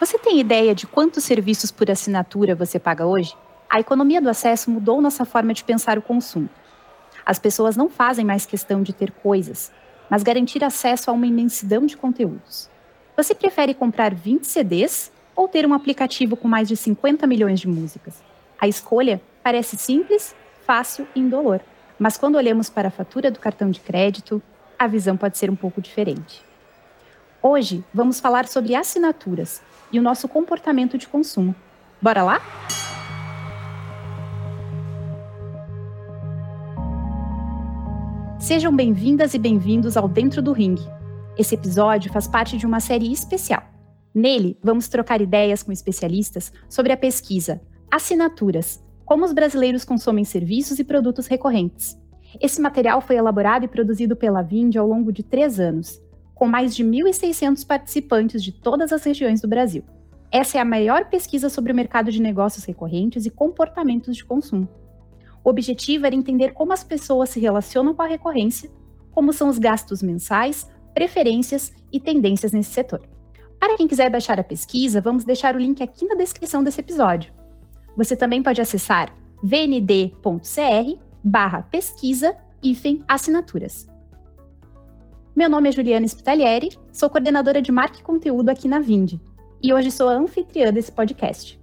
Você tem ideia de quantos serviços por assinatura você paga hoje? A economia do acesso mudou nossa forma de pensar o consumo. As pessoas não fazem mais questão de ter coisas, mas garantir acesso a uma imensidão de conteúdos. Você prefere comprar 20 CDs ou ter um aplicativo com mais de 50 milhões de músicas? A escolha parece simples, fácil e indolor, mas quando olhamos para a fatura do cartão de crédito, a visão pode ser um pouco diferente. Hoje vamos falar sobre assinaturas e o nosso comportamento de consumo. Bora lá? Sejam bem-vindas e bem-vindos ao Dentro do Ring. Esse episódio faz parte de uma série especial. Nele, vamos trocar ideias com especialistas sobre a pesquisa Assinaturas Como os brasileiros consomem serviços e produtos recorrentes. Esse material foi elaborado e produzido pela Vind ao longo de três anos com mais de 1.600 participantes de todas as regiões do Brasil. Essa é a maior pesquisa sobre o mercado de negócios recorrentes e comportamentos de consumo. O objetivo era entender como as pessoas se relacionam com a recorrência, como são os gastos mensais, preferências e tendências nesse setor. Para quem quiser baixar a pesquisa, vamos deixar o link aqui na descrição desse episódio. Você também pode acessar vnd.cr barra pesquisa assinaturas. Meu nome é Juliana Spitalieri, sou coordenadora de marca e conteúdo aqui na Vindi e hoje sou a anfitriã desse podcast.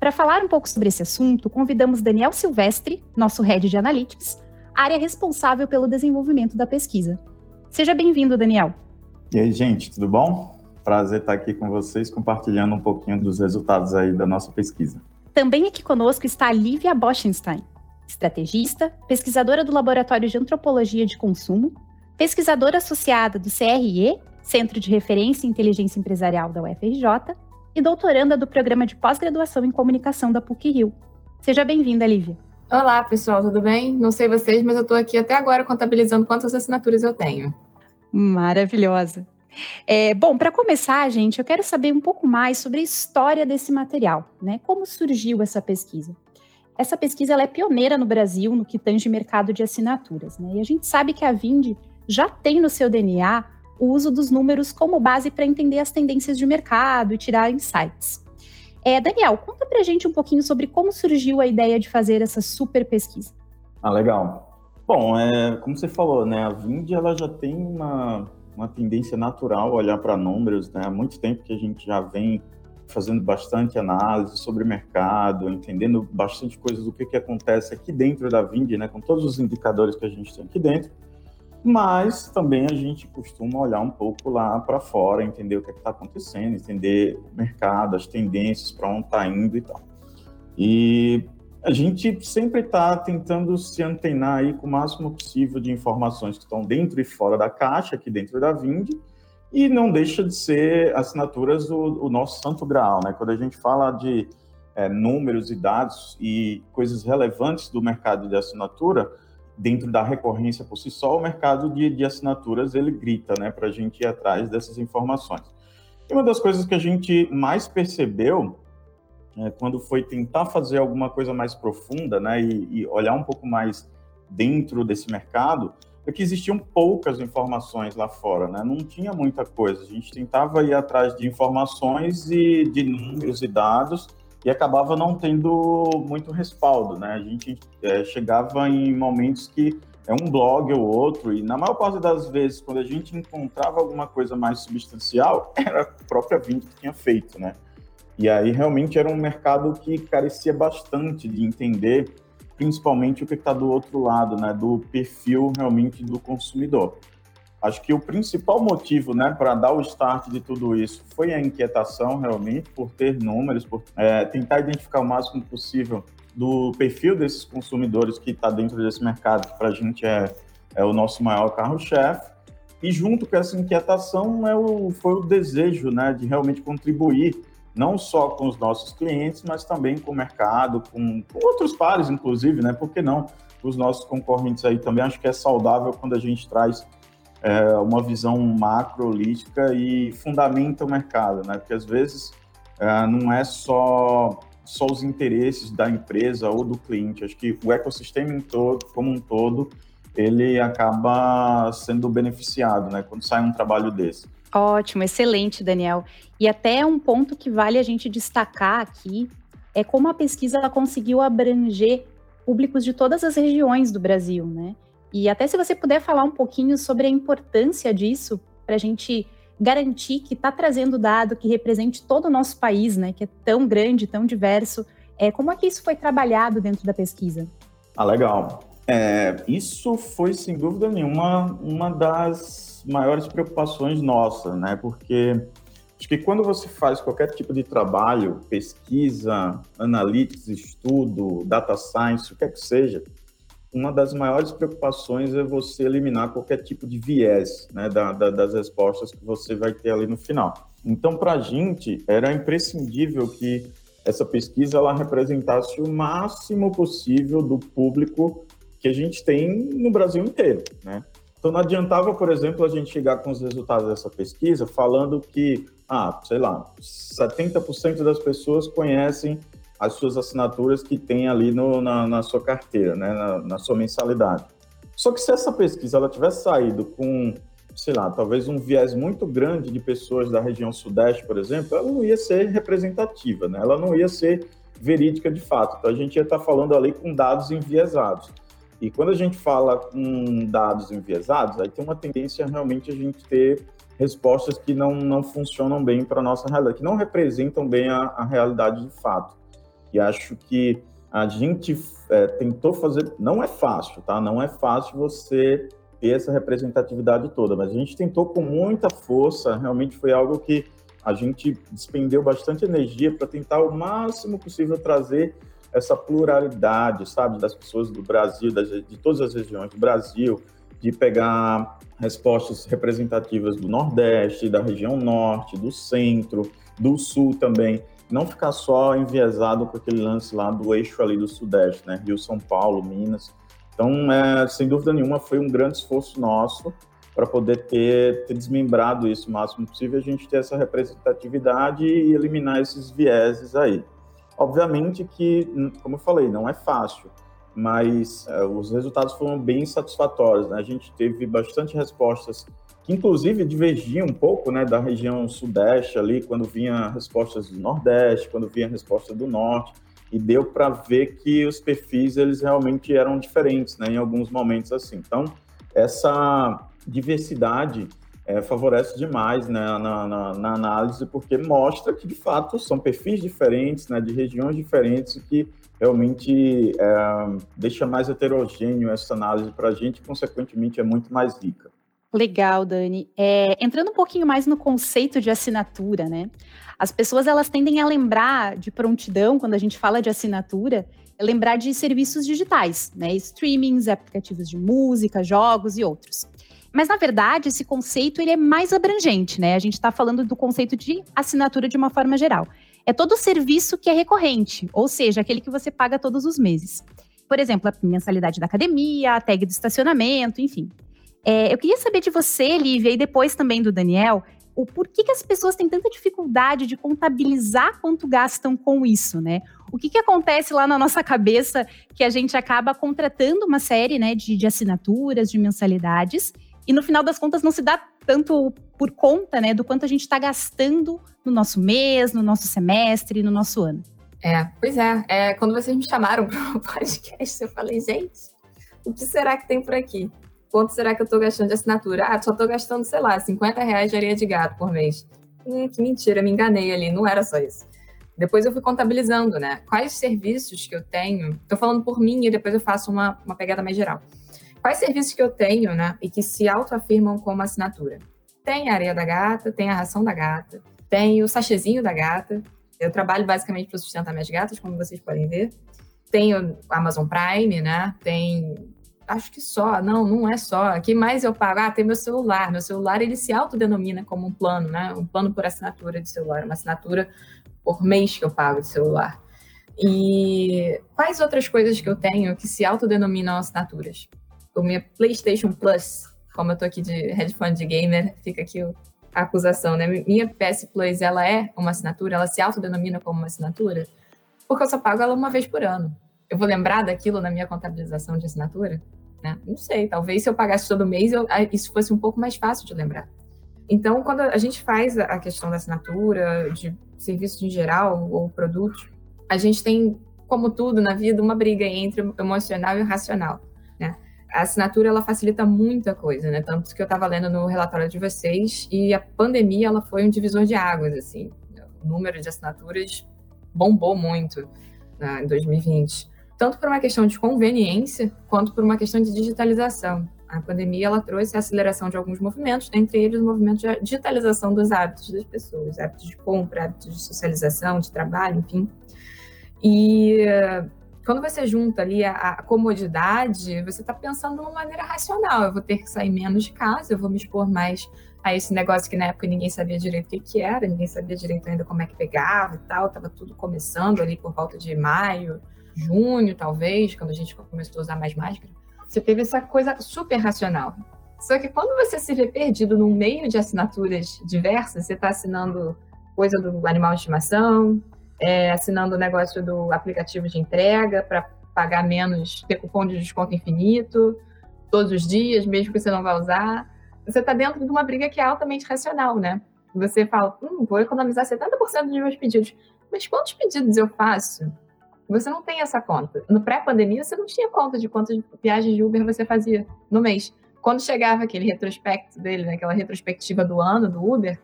Para falar um pouco sobre esse assunto, convidamos Daniel Silvestre, nosso head de Analytics, área responsável pelo desenvolvimento da pesquisa. Seja bem-vindo, Daniel. E aí, gente, tudo bom? Prazer estar aqui com vocês, compartilhando um pouquinho dos resultados aí da nossa pesquisa. Também aqui conosco está a Lívia Boschenstein, estrategista, pesquisadora do Laboratório de Antropologia de Consumo pesquisadora associada do CRE, Centro de Referência em Inteligência Empresarial da UFRJ, e doutoranda do Programa de Pós-Graduação em Comunicação da PUC-Rio. Seja bem-vinda, Lívia. Olá, pessoal, tudo bem? Não sei vocês, mas eu estou aqui até agora contabilizando quantas assinaturas eu tenho. Maravilhosa. É, bom, para começar, gente, eu quero saber um pouco mais sobre a história desse material, né? Como surgiu essa pesquisa? Essa pesquisa é pioneira no Brasil no que tange mercado de assinaturas, né? E a gente sabe que a Vind já tem no seu DNA o uso dos números como base para entender as tendências de mercado e tirar insights. É, Daniel, conta para gente um pouquinho sobre como surgiu a ideia de fazer essa super pesquisa. Ah, legal. Bom, é, como você falou, né, a Vind ela já tem uma, uma tendência natural olhar para números, né? Há muito tempo que a gente já vem fazendo bastante análise sobre mercado, entendendo bastante coisas do que, que acontece aqui dentro da Vind, né, com todos os indicadores que a gente tem aqui dentro mas também a gente costuma olhar um pouco lá para fora, entender o que é está acontecendo, entender o mercado, as tendências, para onde está indo e tal. E a gente sempre está tentando se antenar aí com o máximo possível de informações que estão dentro e fora da caixa, aqui dentro da Vind, e não deixa de ser assinaturas o, o nosso santo graal, né? Quando a gente fala de é, números e dados e coisas relevantes do mercado de assinatura, dentro da recorrência por si só, o mercado de, de assinaturas ele grita, né, para a gente ir atrás dessas informações. E uma das coisas que a gente mais percebeu é, quando foi tentar fazer alguma coisa mais profunda, né, e, e olhar um pouco mais dentro desse mercado, é que existiam poucas informações lá fora, né? Não tinha muita coisa. A gente tentava ir atrás de informações e de números e dados e acabava não tendo muito respaldo, né? A gente é, chegava em momentos que é um blog ou outro, e na maior parte das vezes, quando a gente encontrava alguma coisa mais substancial, era a própria Vint que tinha feito, né? E aí realmente era um mercado que carecia bastante de entender, principalmente o que está do outro lado, né? Do perfil realmente do consumidor. Acho que o principal motivo, né, para dar o start de tudo isso foi a inquietação, realmente, por ter números, por é, tentar identificar o máximo possível do perfil desses consumidores que está dentro desse mercado, que para a gente é, é o nosso maior carro-chefe. E junto com essa inquietação é o, foi o desejo né, de realmente contribuir, não só com os nossos clientes, mas também com o mercado, com, com outros pares, inclusive, né? Por que não? Os nossos concorrentes aí também. Acho que é saudável quando a gente traz é, uma visão macro, holística e fundamenta o mercado, né? Porque às vezes é, não é só só os interesses da empresa ou do cliente. Acho que o ecossistema em todo, como um todo, ele acaba sendo beneficiado, né? Quando sai um trabalho desse. Ótimo, excelente, Daniel. E até um ponto que vale a gente destacar aqui é como a pesquisa conseguiu abranger públicos de todas as regiões do Brasil, né? E até se você puder falar um pouquinho sobre a importância disso para a gente garantir que está trazendo dado que represente todo o nosso país, né? Que é tão grande, tão diverso. É, como é que isso foi trabalhado dentro da pesquisa? Ah, legal. É, isso foi, sem dúvida nenhuma, uma das maiores preocupações nossas, né? Porque acho que quando você faz qualquer tipo de trabalho, pesquisa, analytics, estudo, data science, o que é que seja, uma das maiores preocupações é você eliminar qualquer tipo de viés né, da, da, das respostas que você vai ter ali no final. Então, para a gente, era imprescindível que essa pesquisa ela representasse o máximo possível do público que a gente tem no Brasil inteiro, né? Então não adiantava, por exemplo, a gente chegar com os resultados dessa pesquisa falando que, ah, sei lá, 70% das pessoas conhecem as suas assinaturas que tem ali no, na, na, sua carteira, né, na, na, sua mensalidade. Só que se essa pesquisa ela tivesse saído com, sei lá, talvez um viés muito grande de pessoas da região sudeste, por exemplo, ela não ia ser representativa, né? ela não ia ser verídica de fato. Então a gente ia estar falando ali com dados enviesados. E quando a gente fala com dados enviesados, aí tem uma tendência realmente a gente ter respostas que não, não funcionam bem para a nossa realidade, que não representam bem a, a realidade de fato. E acho que a gente é, tentou fazer, não é fácil, tá? Não é fácil você ter essa representatividade toda, mas a gente tentou com muita força, realmente foi algo que a gente despendeu bastante energia para tentar o máximo possível trazer essa pluralidade, sabe, das pessoas do Brasil, das, de todas as regiões do Brasil, de pegar respostas representativas do Nordeste, da região Norte, do Centro, do Sul também, não ficar só enviesado com aquele lance lá do eixo ali do Sudeste, né? Rio, São Paulo, Minas. Então, é, sem dúvida nenhuma, foi um grande esforço nosso para poder ter, ter, desmembrado isso o máximo possível, a gente ter essa representatividade e eliminar esses vieses aí. Obviamente que, como eu falei, não é fácil, mas é, os resultados foram bem satisfatórios. Né? A gente teve bastante respostas que inclusive divergia um pouco né, da região sudeste ali, quando vinha respostas do nordeste, quando vinha resposta do norte, e deu para ver que os perfis eles realmente eram diferentes, né, em alguns momentos assim. Então, essa diversidade é, favorece demais né, na, na, na, análise, porque mostra que, de fato, são perfis diferentes, né, de regiões diferentes, que realmente é, deixa mais heterogêneo essa análise para a gente e, consequentemente, é muito mais rica. Legal, Dani. É, entrando um pouquinho mais no conceito de assinatura, né? As pessoas elas tendem a lembrar de prontidão quando a gente fala de assinatura, é lembrar de serviços digitais, né? Streamings, aplicativos de música, jogos e outros. Mas na verdade esse conceito ele é mais abrangente, né? A gente está falando do conceito de assinatura de uma forma geral. É todo serviço que é recorrente, ou seja, aquele que você paga todos os meses. Por exemplo, a mensalidade da academia, a tag do estacionamento, enfim. É, eu queria saber de você, Lívia, e depois também do Daniel, o porquê que as pessoas têm tanta dificuldade de contabilizar quanto gastam com isso, né? O que, que acontece lá na nossa cabeça que a gente acaba contratando uma série né, de, de assinaturas, de mensalidades, e no final das contas não se dá tanto por conta né, do quanto a gente está gastando no nosso mês, no nosso semestre, no nosso ano. É, pois é. é quando vocês me chamaram para o podcast, eu falei, gente, o que será que tem por aqui? Quanto será que eu estou gastando de assinatura? Ah, só estou gastando, sei lá, 50 reais de areia de gato por mês. Hum, que mentira, me enganei ali, não era só isso. Depois eu fui contabilizando, né? Quais serviços que eu tenho, estou falando por mim e depois eu faço uma, uma pegada mais geral. Quais serviços que eu tenho, né, e que se autoafirmam como assinatura? Tem a areia da gata, tem a ração da gata, tem o sachezinho da gata. Eu trabalho basicamente para sustentar minhas gatas, como vocês podem ver. Tem o Amazon Prime, né? Tem acho que só, não, não é só. Que mais eu pago? Ah, tem meu celular. Meu celular, ele se autodenomina como um plano, né? Um plano por assinatura de celular, uma assinatura por mês que eu pago de celular. E quais outras coisas que eu tenho que se autodenominam assinaturas? O minha PlayStation Plus, como eu tô aqui de headphone de gamer, fica aqui a acusação, né? Minha PS Plus, ela é uma assinatura? Ela se autodenomina como uma assinatura? Porque eu só pago ela uma vez por ano. Eu vou lembrar daquilo na minha contabilização de assinatura? Né? Não sei, talvez se eu pagasse todo mês, eu, isso fosse um pouco mais fácil de lembrar. Então, quando a gente faz a questão da assinatura, de serviços em geral ou produtos, a gente tem, como tudo na vida, uma briga entre o emocional e o racional. Né? A assinatura ela facilita muita coisa, né? Tanto que eu estava lendo no relatório de vocês e a pandemia ela foi um divisor de águas, assim. O número de assinaturas bombou muito né, em 2020, tanto por uma questão de conveniência quanto por uma questão de digitalização. A pandemia ela trouxe a aceleração de alguns movimentos, entre eles o movimento de digitalização dos hábitos das pessoas, hábitos de compra, hábitos de socialização, de trabalho, enfim. E quando você junta ali a, a comodidade, você está pensando de uma maneira racional. Eu vou ter que sair menos de casa, eu vou me expor mais a esse negócio que na época ninguém sabia direito o que, era, ninguém sabia direito ainda como é que pegava e tal, estava tudo começando ali por volta de maio, junho, talvez, quando a gente começou a usar mais máscara. Você teve essa coisa super racional. Só que quando você se vê perdido no meio de assinaturas diversas, você está assinando coisa do animal de estimação, é, assinando o negócio do aplicativo de entrega para pagar menos, ter cupom de desconto infinito, todos os dias, mesmo que você não vá usar. Você está dentro de uma briga que é altamente racional, né? Você fala, hum, vou economizar 70% dos meus pedidos. Mas quantos pedidos eu faço? Você não tem essa conta. No pré-pandemia, você não tinha conta de quantas viagens de Uber você fazia no mês. Quando chegava aquele retrospecto dele, né, aquela retrospectiva do ano do Uber,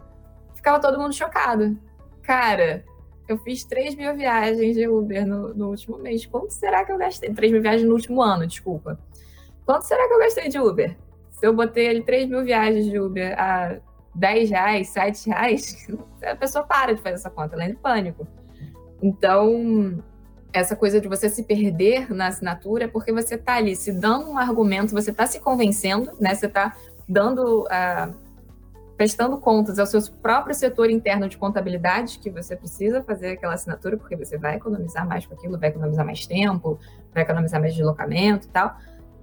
ficava todo mundo chocado. Cara, eu fiz 3 mil viagens de Uber no, no, último mês. Quanto será que eu gastei? 3 mil viagens no último ano, desculpa. Quanto será que eu gastei de Uber? Se eu botei ali 3 mil viagens de Uber a 10 reais, 7 reais, a pessoa para de fazer essa conta, ela entra em pânico. Então, essa coisa de você se perder na assinatura porque você está ali se dando um argumento, você está se convencendo, né? Você está dando. Uh, prestando contas ao seu próprio setor interno de contabilidade, que você precisa fazer aquela assinatura, porque você vai economizar mais com aquilo, vai economizar mais tempo, vai economizar mais deslocamento e tal.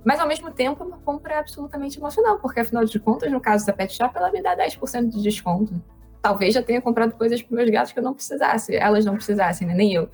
Mas, ao mesmo tempo, é uma compra absolutamente emocional, porque, afinal de contas, no caso da Pet Shop, ela me dá 10% de desconto. Talvez já tenha comprado coisas para meus gatos que eu não precisasse, elas não precisassem, né? nem eu.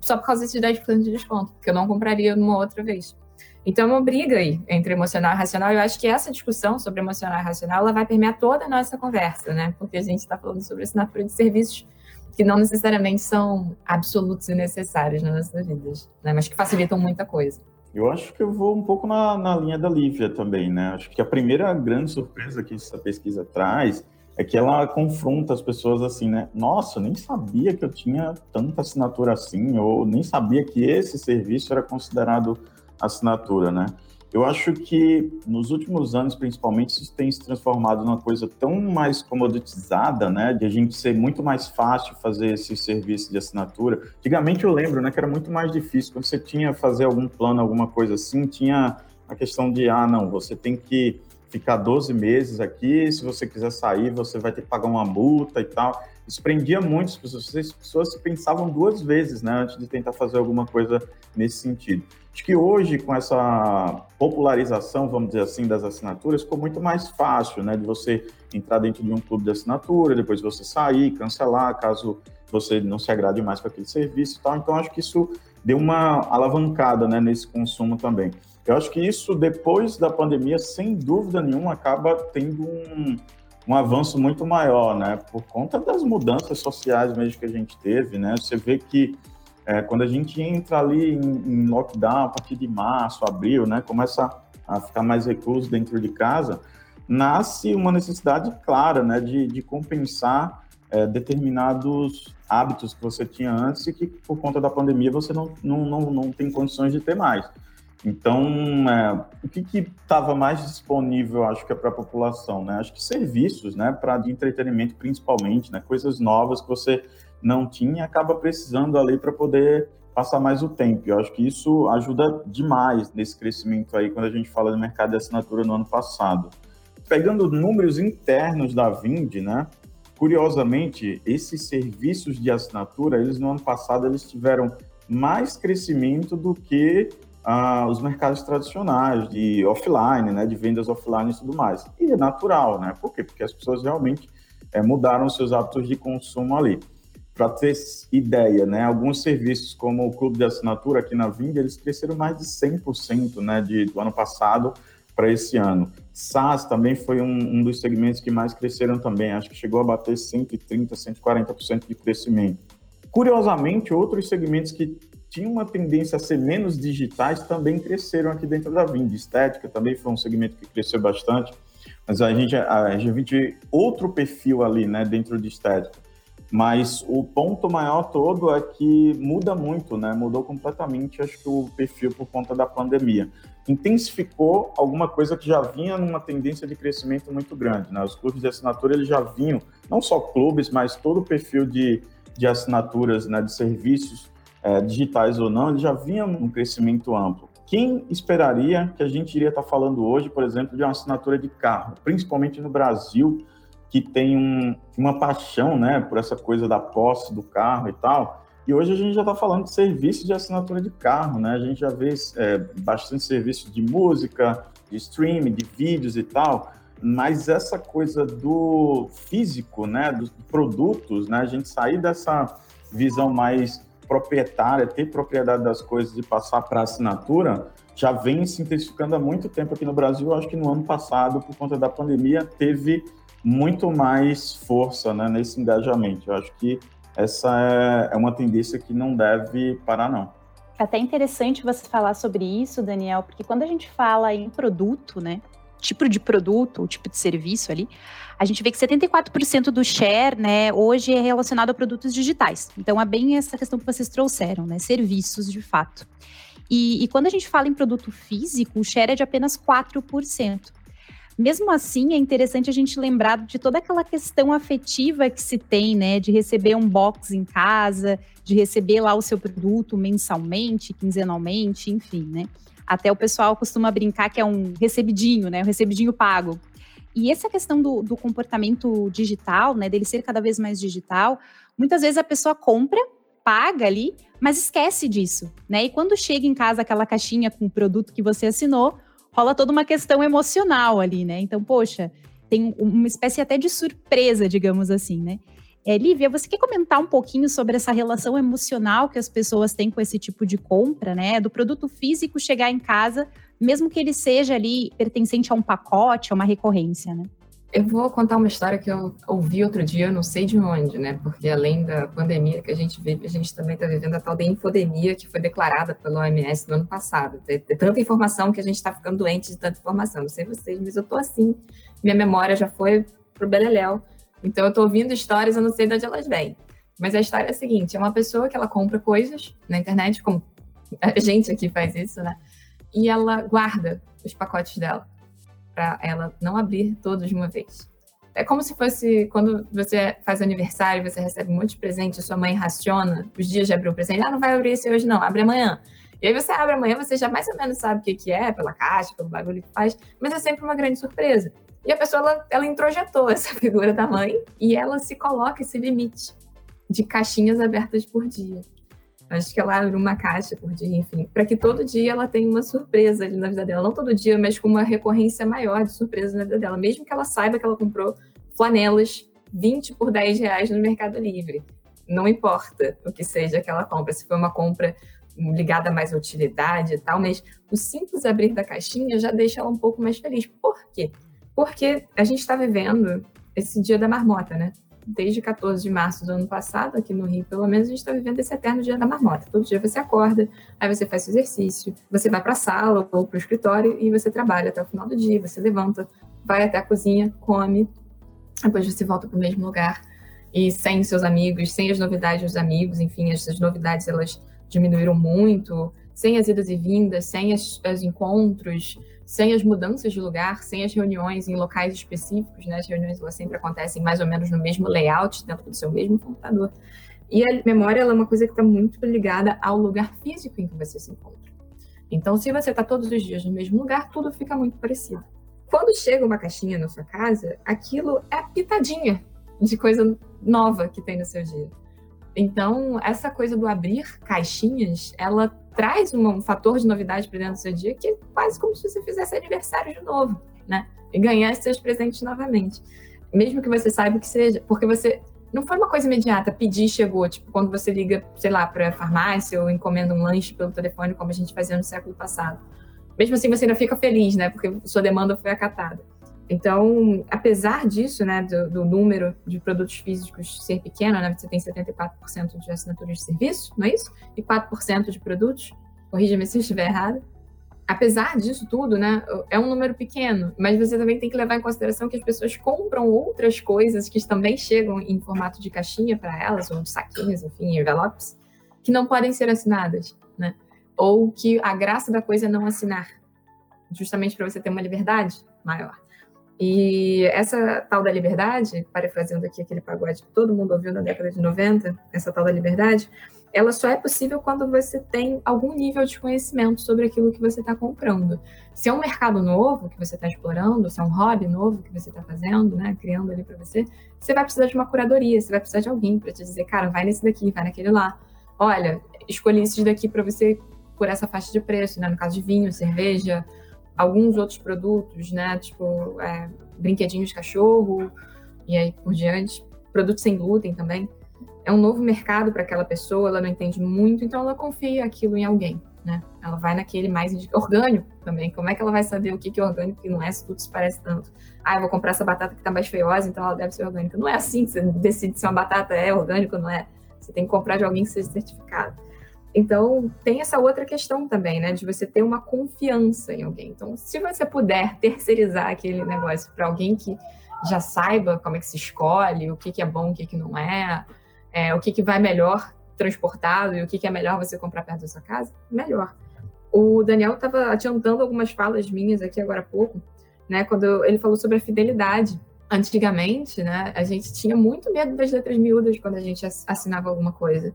Só por causa desses 10% de desconto, que eu não compraria numa outra vez. Então, é uma briga aí entre emocional e racional. Eu acho que essa discussão sobre emocional e racional ela vai permear toda a nossa conversa, né? Porque a gente está falando sobre assinatura de serviços que não necessariamente são absolutos e necessários nas nossas vidas, né? Mas que facilitam muita coisa. Eu acho que eu vou um pouco na, na linha da Lívia também, né? Acho que a primeira grande surpresa que essa pesquisa traz é que ela confronta as pessoas assim, né? Nossa, nem sabia que eu tinha tanta assinatura assim, ou nem sabia que esse serviço era considerado assinatura, né? Eu acho que nos últimos anos, principalmente, isso tem se transformado numa coisa tão mais comoditizada, né? De a gente ser muito mais fácil fazer esse serviço de assinatura. Antigamente eu lembro, né, que era muito mais difícil. Quando você tinha fazer algum plano, alguma coisa assim, tinha a questão de, ah, não, você tem que ficar 12 meses aqui, se você quiser sair, você vai ter que pagar uma multa e tal. Isso prendia muito as pessoas, as pessoas pensavam duas vezes, né, antes de tentar fazer alguma coisa nesse sentido. Acho que hoje, com essa popularização, vamos dizer assim, das assinaturas, ficou muito mais fácil, né, de você entrar dentro de um clube de assinatura, depois você sair, cancelar, caso você não se agrade mais com aquele serviço e tal. Então, acho que isso deu uma alavancada, né, nesse consumo também. Eu acho que isso, depois da pandemia, sem dúvida nenhuma, acaba tendo um, um avanço muito maior, né? Por conta das mudanças sociais mesmo que a gente teve, né? Você vê que é, quando a gente entra ali em, em, lockdown a partir de março, abril, né? Começa a ficar mais recluso dentro de casa, nasce uma necessidade clara, né? De, de compensar é, determinados hábitos que você tinha antes e que por conta da pandemia você não, não, não, não tem condições de ter mais. Então, é, o que estava mais disponível, acho que é para a população, né? Acho que serviços, né, para de entretenimento principalmente, né, coisas novas que você não tinha, acaba precisando ali para poder passar mais o tempo. Eu acho que isso ajuda demais nesse crescimento aí quando a gente fala do mercado de assinatura no ano passado. Pegando números internos da Vind, né? Curiosamente, esses serviços de assinatura, eles no ano passado eles tiveram mais crescimento do que ah, os mercados tradicionais de offline, né, de vendas offline e tudo mais. E é natural, né? Por quê? Porque as pessoas realmente é, mudaram seus hábitos de consumo ali. Para ter ideia, né, alguns serviços como o clube de assinatura aqui na Vind, eles cresceram mais de 100% né, de, do ano passado para esse ano. SaaS também foi um, um, dos segmentos que mais cresceram também, acho que chegou a bater 130%, 140% de crescimento. Curiosamente, outros segmentos que tinham uma tendência a ser menos digitais também cresceram aqui dentro da Vind. Estética também foi um segmento que cresceu bastante, mas a gente, a gente vê outro perfil ali né, dentro de estética. Mas o ponto maior todo é que muda muito, né? Mudou completamente, acho que o perfil por conta da pandemia. Intensificou alguma coisa que já vinha numa tendência de crescimento muito grande, né? Os clubes de assinatura eles já vinham, não só clubes, mas todo o perfil de, de assinaturas, né, de serviços é, digitais ou não, ele já vinha num crescimento amplo. Quem esperaria que a gente iria estar falando hoje, por exemplo, de uma assinatura de carro, principalmente no Brasil, que tem um, uma paixão, né, por essa coisa da posse do carro e tal. E hoje a gente já está falando de serviço de assinatura de carro, né? A gente já vê é, bastante serviço de música, de streaming, de vídeos e tal. Mas essa coisa do físico, né, dos produtos, né, a gente sair dessa visão mais proprietária, ter propriedade das coisas e passar para assinatura, já vem se intensificando há muito tempo aqui no Brasil. Eu acho que no ano passado, por conta da pandemia, teve muito mais força né, nesse engajamento. Eu acho que essa é, é uma tendência que não deve parar, não. É até interessante você falar sobre isso, Daniel, porque quando a gente fala em produto, né, tipo de produto, o tipo de serviço ali, a gente vê que 74% do share, né, hoje é relacionado a produtos digitais. Então é bem essa questão que vocês trouxeram, né, serviços de fato. E, e quando a gente fala em produto físico, o share é de apenas 4%. Mesmo assim, é interessante a gente lembrar de toda aquela questão afetiva que se tem, né? De receber um box em casa, de receber lá o seu produto mensalmente, quinzenalmente, enfim, né? Até o pessoal costuma brincar que é um recebidinho, né? Um recebidinho pago. E essa questão do, do comportamento digital, né? Dele ser cada vez mais digital, muitas vezes a pessoa compra, paga ali, mas esquece disso, né? E quando chega em casa aquela caixinha com o produto que você assinou, rola toda uma questão emocional ali, né? Então, poxa, tem uma espécie até de surpresa, digamos assim, né? É, Lívia, você quer comentar um pouquinho sobre essa relação emocional que as pessoas têm com esse tipo de compra, né? Do produto físico chegar em casa, mesmo que ele seja ali pertencente a um pacote, a uma recorrência, né? Eu vou contar uma história que eu ouvi outro dia, não sei de onde, né? Porque além da pandemia que a gente vive, a gente também está vivendo a tal da infodemia que foi declarada pela OMS no ano passado. Tem, tanta informação que a gente está ficando doente de tanta informação. Não sei vocês, mas eu tô assim. Minha memória já foi pro beleléu. Então eu tô ouvindo histórias, eu não sei de onde elas vêm. Mas a história é a seguinte: é uma pessoa que ela compra coisas na internet, como a gente aqui faz isso, né? E ela guarda os pacotes dela para ela não abrir todos de uma vez. É como se fosse quando você faz aniversário, você recebe monte de presente, a sua mãe raciona os dias de abrir o presente. Ah, não vai abrir esse hoje, não, abre amanhã. E aí você abre amanhã, você já mais ou menos sabe o que é, pela caixa, pelo bagulho que faz, mas é sempre uma grande surpresa. E a pessoa, ela, ela introjetou essa figura da mãe e ela se coloca esse limite de caixinhas abertas por dia. Acho que ela abre uma caixa por dia, enfim, para que todo dia ela tenha uma surpresa ali na vida dela. Não todo dia, mas com uma recorrência maior de surpresas na vida dela. Mesmo que ela saiba que ela comprou flanelas 20 por 10 reais no Mercado Livre. Não importa o que seja que ela compra, se for uma compra ligada mais utilidade e tal, mas o simples abrir da caixinha já deixa ela um pouco mais feliz. Por quê? Porque a gente está vivendo esse dia da marmota, né? desde 14 de março do ano passado, aqui no Rio, pelo menos, a gente está vivendo esse eterno dia da marmota. Todo dia você acorda, aí você faz seu exercício, você vai para a sala ou para o escritório e você trabalha até o final do dia, você levanta, vai até a cozinha, come, depois você volta para o mesmo lugar e sem seus amigos, sem as novidades dos amigos, enfim, essas novidades elas diminuíram muito, sem as idas e vindas, sem os encontros, sem as mudanças de lugar, sem as reuniões em locais específicos, né? As reuniões elas sempre acontecem mais ou menos no mesmo layout, dentro do seu mesmo computador. E a memória é uma coisa que está muito ligada ao lugar físico em que você se encontra. Então, se você está todos os dias no mesmo lugar, tudo fica muito parecido. Quando chega uma caixinha na sua casa, aquilo é a pitadinha de coisa nova que tem no seu dia. Então, essa coisa do abrir caixinhas, ela traz um fator de novidade para dentro do seu dia que é quase como se você fizesse aniversário de novo, né? E ganhasse seus presentes novamente. Mesmo que você saiba o que seja, porque você não foi uma coisa imediata, pedir chegou, tipo quando você liga, sei lá, para a farmácia ou encomenda um lanche pelo telefone, como a gente fazia no século passado. mesmo assim você ainda fica feliz, né? Porque sua demanda foi acatada. Então, apesar disso, né, do, do, número de produtos físicos ser pequeno, né, você tem 74% de assinaturas de serviço, não é isso? E 4% de produtos, corrija-me se eu estiver errado. Apesar disso tudo, né, é um número pequeno, mas você também tem que levar em consideração que as pessoas compram outras coisas que também chegam em formato de caixinha para elas, ou saquinhos, enfim, envelopes, que não podem ser assinadas, né? Ou que a graça da coisa é não assinar, justamente para você ter uma liberdade maior. E essa tal da liberdade, parafraseando aqui aquele pagode que todo mundo ouviu na década de 90, essa tal da liberdade, ela só é possível quando você tem algum nível de conhecimento sobre aquilo que você está comprando. Se é um mercado novo que você está explorando, se é um hobby novo que você está fazendo, né, criando ali para você, você vai precisar de uma curadoria, você vai precisar de alguém para te dizer, cara, vai nesse daqui, vai naquele lá. Olha, escolhi esses daqui para você por essa faixa de preço, né, no caso de vinho, cerveja, alguns outros produtos, né? Tipo, é, brinquedinhos de cachorro e aí por diante. Produtos sem glúten também. É um novo mercado para aquela pessoa, ela não entende muito, então ela confia aquilo em alguém, né? Ela vai naquele mais orgânico também. Como é que ela vai saber o que é orgânico e não é se tudo se parece tanto? Ah, eu vou comprar essa batata que está mais feiosa, então ela deve ser orgânica. Não é assim que você decide se uma batata é orgânica ou não é. Você tem que comprar de alguém que seja certificado. Então, tem essa outra questão também, né? De você ter uma confiança em alguém. Então, se você puder terceirizar aquele negócio para alguém que já saiba como é que se escolhe, o que, que é bom, o que, que não é, é o que, que vai melhor transportado e o que, que é melhor você comprar perto da sua casa, melhor. O Daniel estava adiantando algumas falas minhas aqui agora há pouco, né? Quando ele falou sobre a fidelidade. Antigamente, né, a gente tinha muito medo das letras miúdas quando a gente assinava alguma coisa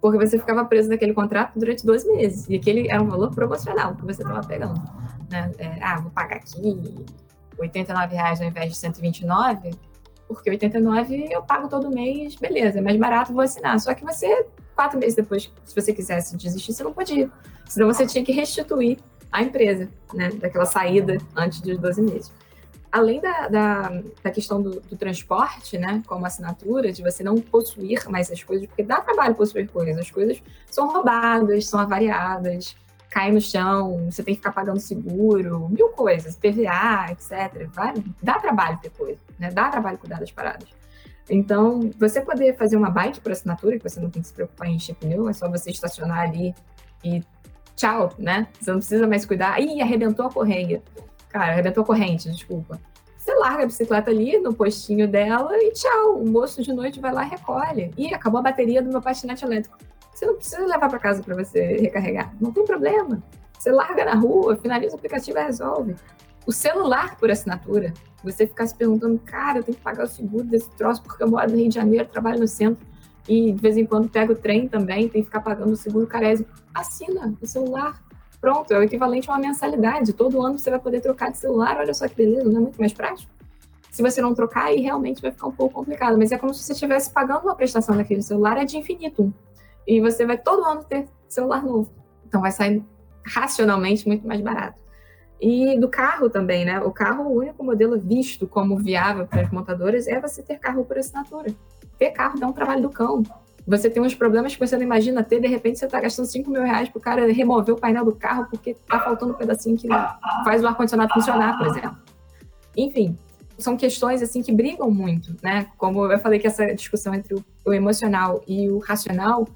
porque você ficava preso naquele contrato durante 12 meses. E aquele era um valor promocional que você estava pegando. Né? É, ah, vou pagar aqui 89 reais ao invés de 129, porque 89 eu pago todo mês, beleza, é mais barato, vou assinar. Só que você, quatro meses depois, se você quisesse desistir, você não podia. Senão você tinha que restituir a empresa, né, daquela saída antes dos 12 meses além da, da, da questão do, do, transporte, né, como assinatura, de você não possuir mais as coisas, porque dá trabalho possuir coisas, as coisas são roubadas, são avariadas, caem no chão, você tem que ficar pagando seguro, mil coisas, PVA, etc. Vai, dá trabalho ter coisa, né, dá trabalho cuidar das paradas. Então, você poder fazer uma bike por assinatura, que você não tem que se preocupar em encher pneu, é só você estacionar ali e tchau, né? Você não precisa mais cuidar. Ih, arrebentou a correia. Cara, arrebentou a corrente, desculpa. Você larga a bicicleta ali no postinho dela e tchau. O moço de noite vai lá e recolhe. E acabou a bateria do meu patinete elétrico. Você não precisa levar para casa para você recarregar. Não tem problema. Você larga na rua, finaliza o aplicativo e resolve. O celular por assinatura, você ficar se perguntando, cara, eu tenho que pagar o seguro desse troço porque eu moro no Rio de Janeiro, trabalho no centro e de vez em quando pego o trem também, tem que ficar pagando o seguro carésimo. Assina o celular. Pronto, é o equivalente a uma mensalidade. Todo ano você vai poder trocar de celular, olha só que beleza, não é muito mais prático? Se você não trocar, aí realmente vai ficar um pouco complicado. Mas é como se você estivesse pagando uma prestação daquele celular, é de infinito. E você vai todo ano ter celular novo. Então vai sair racionalmente muito mais barato. E do carro também, né? O carro, o único modelo visto como viável para as montadoras é você ter carro por assinatura. Ter carro dá um trabalho do cão você tem uns problemas que você não imagina ter, de repente você está gastando 5 mil reais para o cara remover o painel do carro porque está faltando um pedacinho que faz o ar-condicionado funcionar, por exemplo. Enfim, são questões assim que brigam muito, né? Como eu falei que essa discussão entre o, emocional e o racional,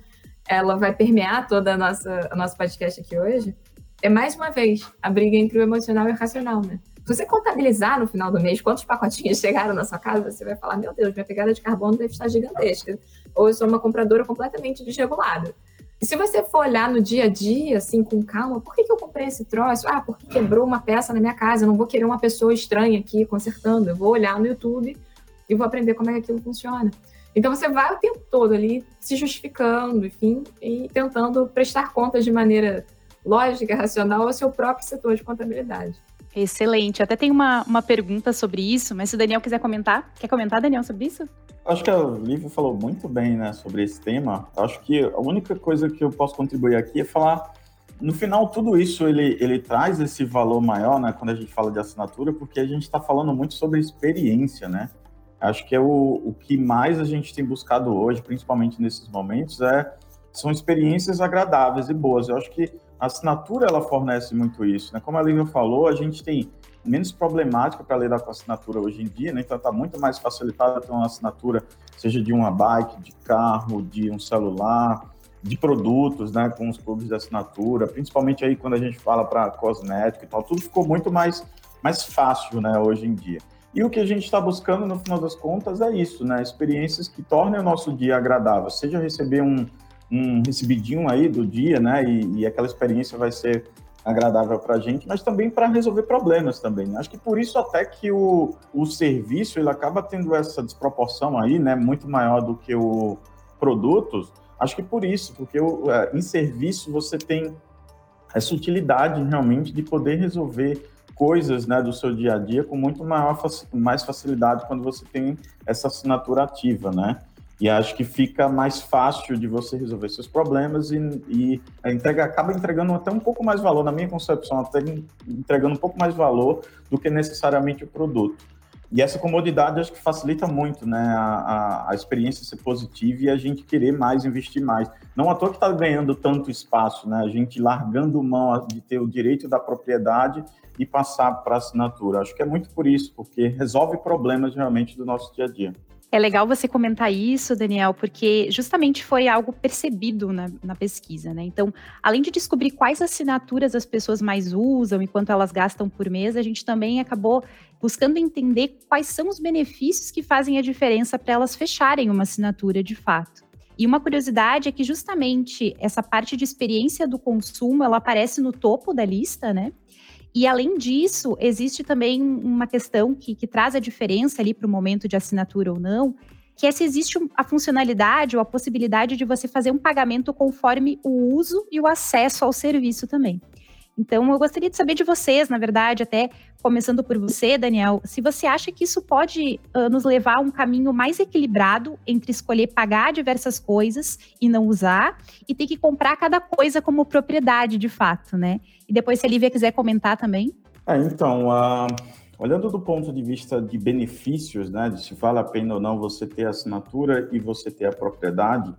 ela vai permear toda a nossa a nosso podcast aqui hoje. É mais uma vez a briga entre o emocional e o racional, né? Se você contabilizar no final do mês quantos pacotinhos chegaram na sua casa, você vai falar: meu Deus, minha pegada de carbono deve estar gigantesca. Ou eu sou uma compradora completamente desregulada. E se você for olhar no dia a dia, assim, com calma, por que, que eu comprei esse troço? Ah, porque quebrou uma peça na minha casa, eu não vou querer uma pessoa estranha aqui consertando. Eu vou olhar no YouTube e vou aprender como é que aquilo funciona. Então você vai o tempo todo ali se justificando, enfim, e tentando prestar contas de maneira lógica, racional ao seu próprio setor de contabilidade. Excelente. Até tem uma, uma pergunta sobre isso, mas se o Daniel quiser comentar. Quer comentar, Daniel, sobre isso? Acho que a Lívia falou muito bem né, sobre esse tema. Acho que a única coisa que eu posso contribuir aqui é falar. No final, tudo isso ele, ele traz esse valor maior, né, quando a gente fala de assinatura, porque a gente está falando muito sobre experiência, né? Acho que é o, o que mais a gente tem buscado hoje, principalmente nesses momentos, é, são experiências agradáveis e boas. Eu acho que a assinatura ela fornece muito isso, né? Como a Lívia falou, a gente tem menos problemática para lidar com a assinatura hoje em dia, né? Então está muito mais facilitado ter uma assinatura, seja de uma bike, de carro, de um celular, de produtos, né? Com os clubes de assinatura, principalmente aí quando a gente fala para cosmético e tal, tudo ficou muito mais, mais fácil, né? Hoje em dia. E o que a gente está buscando, no final das contas, é isso, né? Experiências que tornem o nosso dia agradável, seja receber um, um recebidinho aí do dia, né? E, e aquela experiência vai ser agradável para a gente, mas também para resolver problemas também. Acho que por isso até que o, o serviço ele acaba tendo essa desproporção aí, né? Muito maior do que o produtos. Acho que por isso, porque o, é, em serviço você tem essa utilidade realmente de poder resolver coisas né, do seu dia a dia com muito maior, mais facilidade quando você tem essa assinatura ativa, né? E acho que fica mais fácil de você resolver seus problemas e, e entrega, acaba entregando até um pouco mais valor, na minha concepção, até entregando um pouco mais valor do que necessariamente o produto. E essa comodidade acho que facilita muito né, a, a, a, experiência ser positiva e a gente querer mais, investir mais. Não à toa que está ganhando tanto espaço, né? a gente largando mão de ter o direito da propriedade e passar para a assinatura. Acho que é muito por isso, porque resolve problemas realmente do nosso dia a dia. É legal você comentar isso, Daniel, porque justamente foi algo percebido na, na, pesquisa, né? Então, além de descobrir quais assinaturas as pessoas mais usam e quanto elas gastam por mês, a gente também acabou buscando entender quais são os benefícios que fazem a diferença para elas fecharem uma assinatura de fato. E uma curiosidade é que justamente essa parte de experiência do consumo, ela aparece no topo da lista, né? E além disso, existe também uma questão que, que traz a diferença ali para o momento de assinatura ou não, que é se existe a funcionalidade ou a possibilidade de você fazer um pagamento conforme o uso e o acesso ao serviço também. Então, eu gostaria de saber de vocês, na verdade, até começando por você, Daniel, se você acha que isso pode uh, nos levar a um caminho mais equilibrado entre escolher pagar diversas coisas e não usar, e ter que comprar cada coisa como propriedade, de fato, né? E depois, se a Lívia quiser comentar também. É, então, uh, olhando do ponto de vista de benefícios, né, de se vale a pena ou não você ter a assinatura e você ter a propriedade,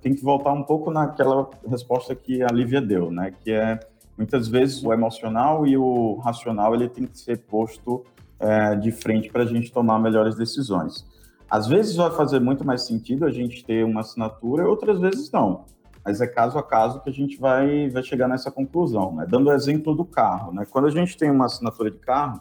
tem que voltar um pouco naquela resposta que a Lívia deu, né, que é muitas vezes o emocional e o racional ele tem que ser posto é, de frente para a gente tomar melhores decisões. Às vezes vai fazer muito mais sentido a gente ter uma assinatura, outras vezes não. Mas é caso a caso que a gente vai, vai chegar nessa conclusão. Né? Dando o exemplo do carro. Né? Quando a gente tem uma assinatura de carro,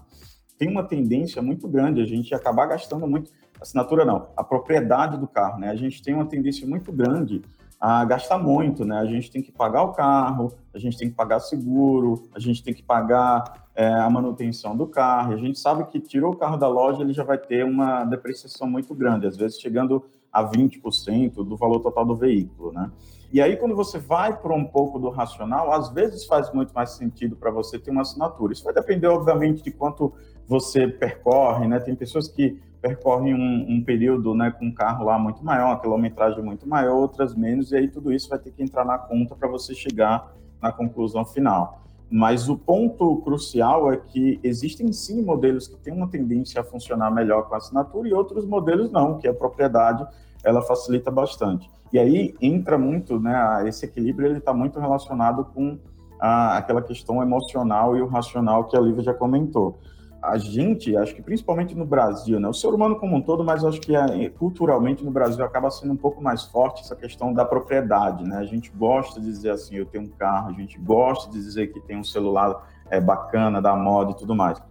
tem uma tendência muito grande a gente acabar gastando muito. Assinatura não, a propriedade do carro. Né? A gente tem uma tendência muito grande a gastar muito, né? A gente tem que pagar o carro, a gente tem que pagar seguro, a gente tem que pagar é, a manutenção do carro. A gente sabe que tirou o carro da loja, ele já vai ter uma depreciação muito grande, às vezes chegando a 20% do valor total do veículo, né? E aí, quando você vai para um pouco do racional, às vezes faz muito mais sentido para você ter uma assinatura. Isso vai depender, obviamente, de quanto você percorre, né? Tem pessoas que percorrem um, um, período né, com um carro lá muito maior, uma quilometragem muito maior, outras menos, e aí tudo isso vai ter que entrar na conta para você chegar na conclusão final. Mas o ponto crucial é que existem sim modelos que têm uma tendência a funcionar melhor com a assinatura e outros modelos não, que a propriedade ela facilita bastante. E aí entra muito, né, esse equilíbrio ele está muito relacionado com a, aquela questão emocional e o racional que a Lívia já comentou a gente, acho que principalmente no Brasil, né, o ser humano como um todo, mas acho que é, culturalmente no Brasil acaba sendo um pouco mais forte essa questão da propriedade, né? A gente gosta de dizer assim, eu tenho um carro, a gente gosta de dizer que tem um celular é, bacana, da moda e tudo mais.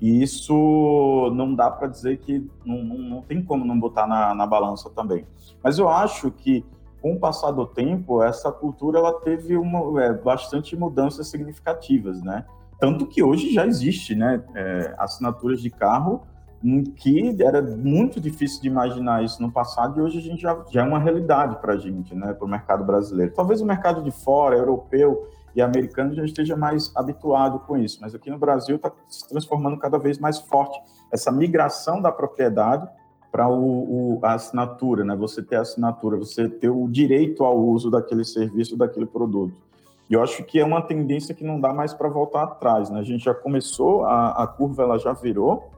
E isso não dá para dizer que não, não, não, tem como não botar na, na balança também. Mas eu acho que com o passar do tempo, essa cultura ela teve uma, é, bastante mudanças significativas, né? Tanto que hoje já existe, né, é, assinaturas de carro que era muito difícil de imaginar isso no passado e hoje a gente já, já é uma realidade para a gente, né, para o mercado brasileiro. Talvez o mercado de fora, europeu e americano, já esteja mais habituado com isso, mas aqui no Brasil está se transformando cada vez mais forte essa migração da propriedade para a assinatura, né? Você ter a assinatura, você ter o direito ao uso daquele serviço, daquele produto. E eu acho que é uma tendência que não dá mais para voltar atrás, né? A gente já começou, a, a curva ela já virou,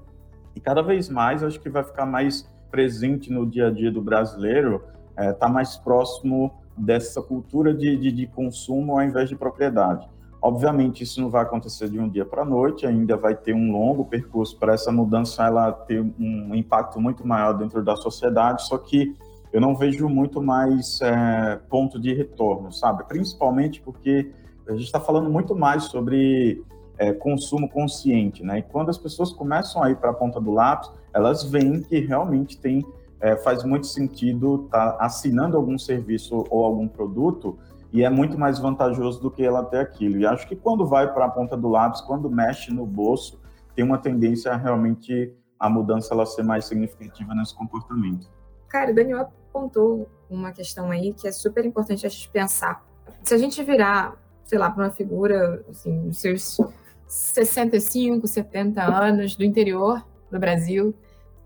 e cada vez mais acho que vai ficar mais presente no dia a dia do brasileiro, está é, tá mais próximo dessa cultura de, de, de, consumo ao invés de propriedade. Obviamente, isso não vai acontecer de um dia para a noite, ainda vai ter um longo percurso para essa mudança ela ter um impacto muito maior dentro da sociedade, só que eu não vejo muito mais é, ponto de retorno, sabe? Principalmente porque a gente está falando muito mais sobre é, consumo consciente, né? E quando as pessoas começam a ir para a ponta do lápis, elas veem que realmente tem é, faz muito sentido estar tá assinando algum serviço ou algum produto e é muito mais vantajoso do que ela ter aquilo. E acho que quando vai para a ponta do lápis, quando mexe no bolso, tem uma tendência a realmente a mudança ela ser mais significativa nesse comportamento. Cara, o Daniel apontou uma questão aí que é super importante a gente pensar. Se a gente virar, sei lá, para uma figura, assim, seus 65, 70 anos do interior do Brasil,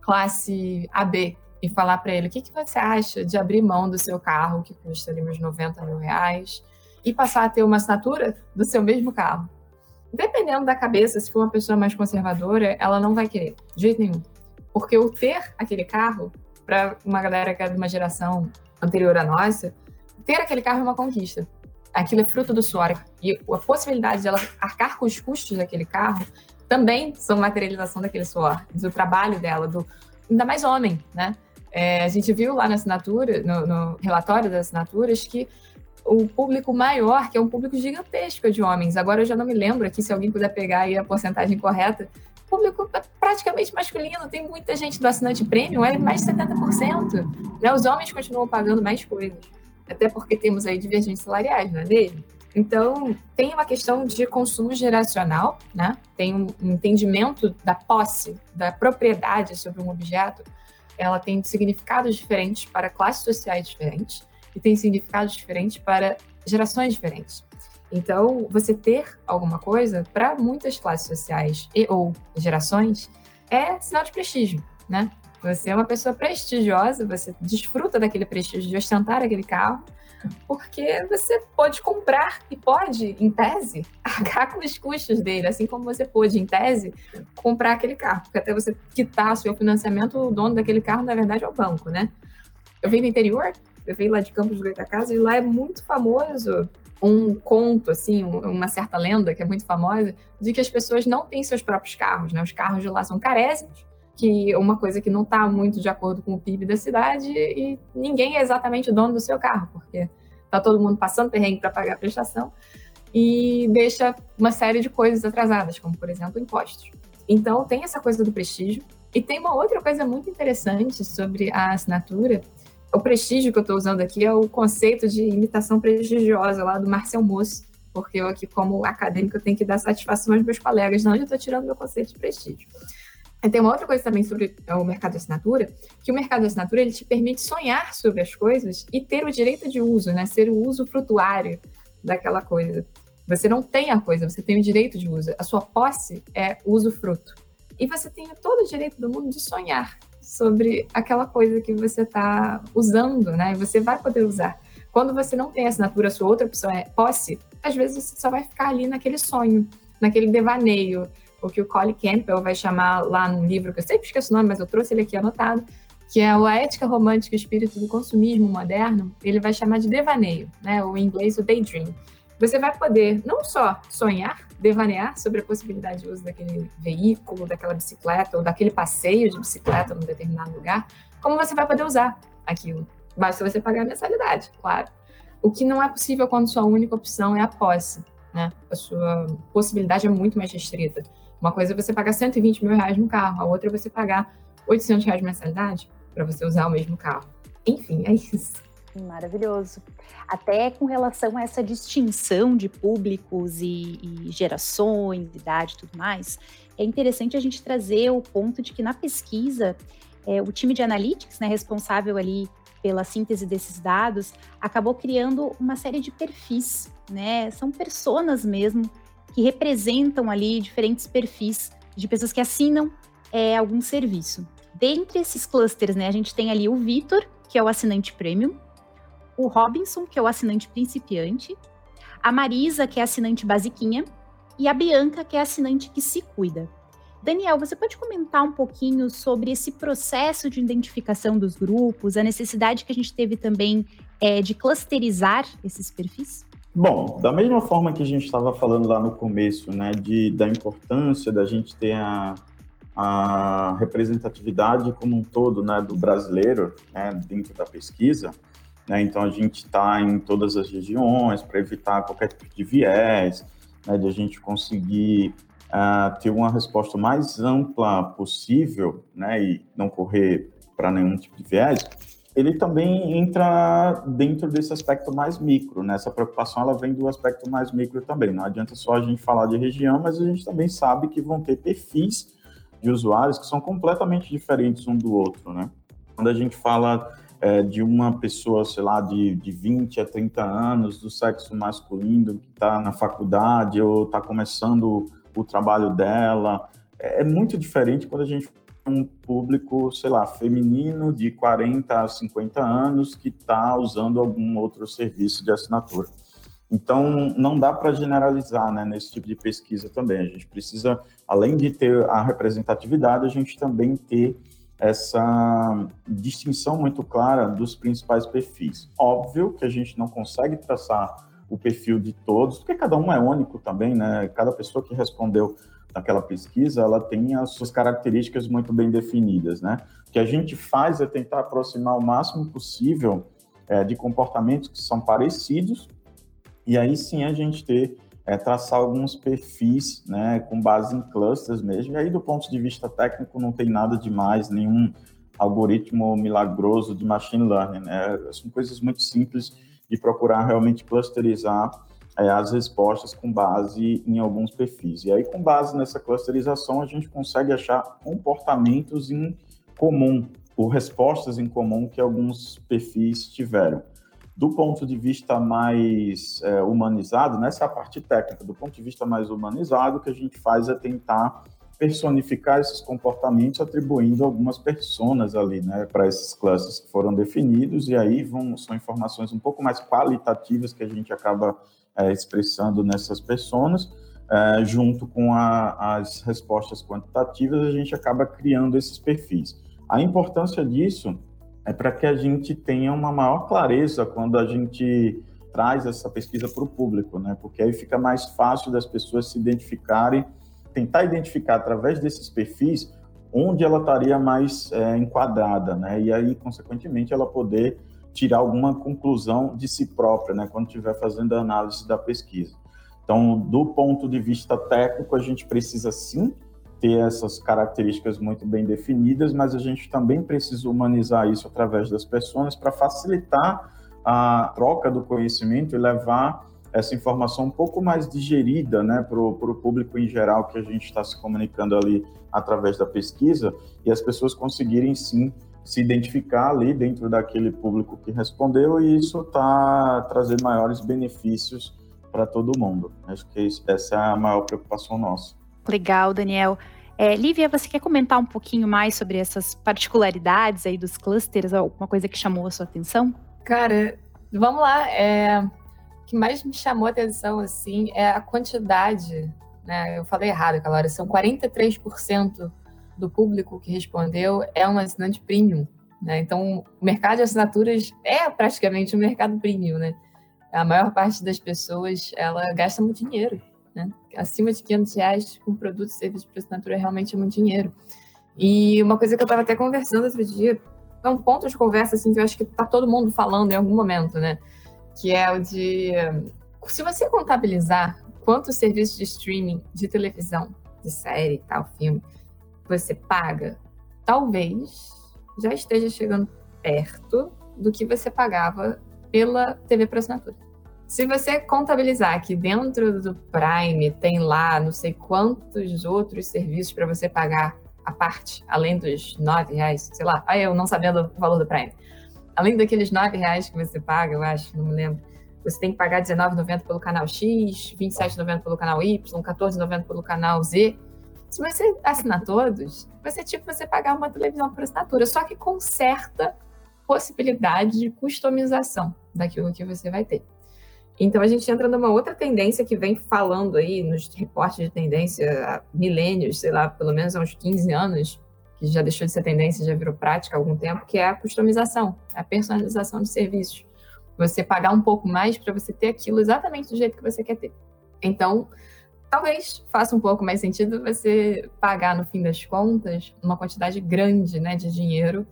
classe AB, e falar para ele o que, que você acha de abrir mão do seu carro, que custa ali uns 90 mil reais, e passar a ter uma assinatura do seu mesmo carro. Dependendo da cabeça, se for uma pessoa mais conservadora, ela não vai querer, de jeito nenhum. Porque o ter aquele carro, para uma galera que é de uma geração anterior à nossa, ter aquele carro é uma conquista. Aquilo é fruto do suor. E a possibilidade de ela arcar com os custos daquele carro também são materialização daquele suor, do trabalho dela, do ainda mais homem, né? É, a gente viu lá na assinatura, no, no, relatório das assinaturas, que o público maior, que é um público gigantesco de homens, agora eu já não me lembro aqui, se alguém puder pegar aí a porcentagem correta, público é praticamente masculino, tem muita gente do assinante premium, é mais de 70%. Né? Os homens continuam pagando mais coisas, até porque temos aí divergências salariais, não é mesmo? Então, tem uma questão de consumo geracional, né? tem um entendimento da posse, da propriedade sobre um objeto, ela tem significados diferentes para classes sociais diferentes e tem significados diferentes para gerações diferentes. Então, você ter alguma coisa, para muitas classes sociais e ou gerações, é sinal de prestígio, né? Você é uma pessoa prestigiosa, você desfruta daquele prestígio de ostentar aquele carro, porque você pode comprar e pode, em tese, arcar com os custos dele, assim como você pode, em tese, comprar aquele carro, porque até você quitar seu financiamento, o dono daquele carro, na verdade, é o banco, né? Eu venho do interior, eu venho lá de Campos do Goitacazes, e lá é muito famoso um conto, assim, uma certa lenda que é muito famosa, de que as pessoas não têm seus próprios carros, né? Os carros de lá são carésimos, que é uma coisa que não está muito de acordo com o PIB da cidade e ninguém é exatamente o dono do seu carro, porque está todo mundo passando perrengue para pagar a prestação e deixa uma série de coisas atrasadas, como, por exemplo, impostos. Então, tem essa coisa do prestígio. E tem uma outra coisa muito interessante sobre a assinatura. O prestígio que eu estou usando aqui é o conceito de imitação prestigiosa lá do Marcel Mousse, porque eu aqui, como acadêmico, tenho que dar satisfação aos meus colegas, não eu estou tirando meu conceito de prestígio. Tem uma outra coisa também sobre o mercado de assinatura, que o mercado de assinatura ele te permite sonhar sobre as coisas e ter o direito de uso, né? Ser o uso frutuário daquela coisa. Você não tem a coisa, você tem o direito de uso. A sua posse é uso fruto. E você tem todo o direito do mundo de sonhar sobre aquela coisa que você está usando, né? E você vai poder usar. Quando você não tem assinatura, a sua outra opção é posse, às vezes você só vai ficar ali naquele sonho, naquele devaneio, o que o Colin Campbell vai chamar lá no livro, que eu sempre esqueço o nome, mas eu trouxe ele aqui anotado, que é A Ética Romântica e o Espírito do Consumismo Moderno, ele vai chamar de devaneio, né? ou em inglês o daydream. Você vai poder não só sonhar, devanear sobre a possibilidade de uso daquele veículo, daquela bicicleta ou daquele passeio de bicicleta num determinado lugar, como você vai poder usar aquilo. Basta você pagar a mensalidade, claro. O que não é possível quando sua única opção é a posse, né? A sua possibilidade é muito mais restrita. Uma coisa é você pagar 120 mil reais no carro, a outra é você pagar 800 reais de mensalidade para você usar o mesmo carro. Enfim, é isso. Maravilhoso. Até com relação a essa distinção de públicos e, e gerações, idade e tudo mais, é interessante a gente trazer o ponto de que na pesquisa, é, o time de analytics, né, responsável ali pela síntese desses dados, acabou criando uma série de perfis, né? São personas mesmo que representam ali diferentes perfis de pessoas que assinam é, algum serviço. Dentre esses clusters, né, a gente tem ali o Vitor, que é o assinante premium, o Robinson, que é o assinante principiante, a Marisa, que é assinante basiquinha, e a Bianca, que é assinante que se cuida. Daniel, você pode comentar um pouquinho sobre esse processo de identificação dos grupos, a necessidade que a gente teve também é, de clusterizar esses perfis? Bom, da mesma forma que a gente estava falando lá no começo, né, de, da importância da gente ter a, a representatividade como um todo, né, do brasileiro, né, dentro da pesquisa, né, então a gente está em todas as regiões para evitar qualquer tipo de viés, né, de a gente conseguir uh, ter uma resposta mais ampla possível, né, e não correr para nenhum tipo de viés, ele também entra dentro desse aspecto mais micro, né? Essa preocupação ela vem do aspecto mais micro também. Não adianta só a gente falar de região, mas a gente também sabe que vão ter perfis de usuários que são completamente diferentes um do outro, né? Quando a gente fala é, de uma pessoa, sei lá, de, de 20 a 30 anos, do sexo masculino, que está na faculdade ou está começando o trabalho dela, é, é muito diferente quando a gente um público, sei lá, feminino de 40 a 50 anos que está usando algum outro serviço de assinatura. Então, não dá para generalizar né, nesse tipo de pesquisa também. A gente precisa, além de ter a representatividade, a gente também ter essa distinção muito clara dos principais perfis. Óbvio que a gente não consegue traçar o perfil de todos, porque cada um é único também, né? Cada pessoa que respondeu naquela pesquisa, ela tem as suas características muito bem definidas, né? O que a gente faz é tentar aproximar o máximo possível é, de comportamentos que são parecidos, e aí sim a gente ter é, traçar alguns perfis, né, com base em clusters mesmo. E aí, do ponto de vista técnico, não tem nada demais, nenhum algoritmo milagroso de machine learning. Né? São coisas muito simples de procurar realmente clusterizar as respostas com base em alguns perfis. E aí, com base nessa clusterização, a gente consegue achar comportamentos em comum, ou respostas em comum que alguns perfis tiveram. Do ponto de vista mais é, humanizado, nessa é a parte técnica, do ponto de vista mais humanizado, o que a gente faz é tentar personificar esses comportamentos atribuindo algumas personas ali, né, para esses classes que foram definidos e aí vão são informações um pouco mais qualitativas que a gente acaba é, expressando nessas pessoas, é, junto com a, as respostas quantitativas, a gente acaba criando esses perfis. A importância disso é para que a gente tenha uma maior clareza quando a gente traz essa pesquisa para o público, né? Porque aí fica mais fácil das pessoas se identificarem, tentar identificar através desses perfis onde ela estaria mais é, enquadrada, né? E aí, consequentemente, ela poder tirar alguma conclusão de si própria, né, quando estiver fazendo a análise da pesquisa. Então, do ponto de vista técnico, a gente precisa sim ter essas características muito bem definidas, mas a gente também precisa humanizar isso através das pessoas para facilitar a troca do conhecimento e levar essa informação um pouco mais digerida né, para o público em geral que a gente está se comunicando ali através da pesquisa e as pessoas conseguirem sim se identificar ali dentro daquele público que respondeu e isso está trazer maiores benefícios para todo mundo. Acho que essa é a maior preocupação nossa. Legal, Daniel. É, Lívia, você quer comentar um pouquinho mais sobre essas particularidades aí dos clusters? Alguma coisa que chamou a sua atenção? Cara, vamos lá. É, o que mais me chamou a atenção assim é a quantidade. Né? Eu falei errado aquela hora, são 43% do público que respondeu é um assinante premium. Né? Então, o mercado de assinaturas é praticamente um mercado premium. Né? A maior parte das pessoas ela gasta muito dinheiro. Né? Acima de 500 reais com produtos e serviços de assinatura realmente é muito dinheiro. E uma coisa que eu estava até conversando outro dia, é um ponto de conversa assim, que eu acho que está todo mundo falando em algum momento, né? que é o de se você contabilizar quantos serviços de streaming de televisão, de série, tal, filme, você paga, talvez já esteja chegando perto do que você pagava pela TV por assinatura. Se você contabilizar que dentro do Prime tem lá não sei quantos outros serviços para você pagar a parte, além dos nove reais, sei lá, aí eu não sabendo o valor do Prime. Além daqueles nove reais que você paga, eu acho, não me lembro, você tem que pagar R$19,90 pelo canal X, R$27,90 pelo canal Y, R$14,90 pelo canal Z. Se você assinar todos, ser tipo você pagar uma televisão por assinatura, só que com certa possibilidade de customização daquilo que você vai ter. Então a gente entra numa outra tendência que vem falando aí nos reportes de tendência há milênios, sei lá, pelo menos há uns 15 anos, que já deixou de ser tendência, já virou prática há algum tempo, que é a customização, a personalização de serviços. Você pagar um pouco mais para você ter aquilo exatamente do jeito que você quer ter. Então, talvez faça um pouco mais sentido você pagar, no fim das contas, uma quantidade grande né, de dinheiro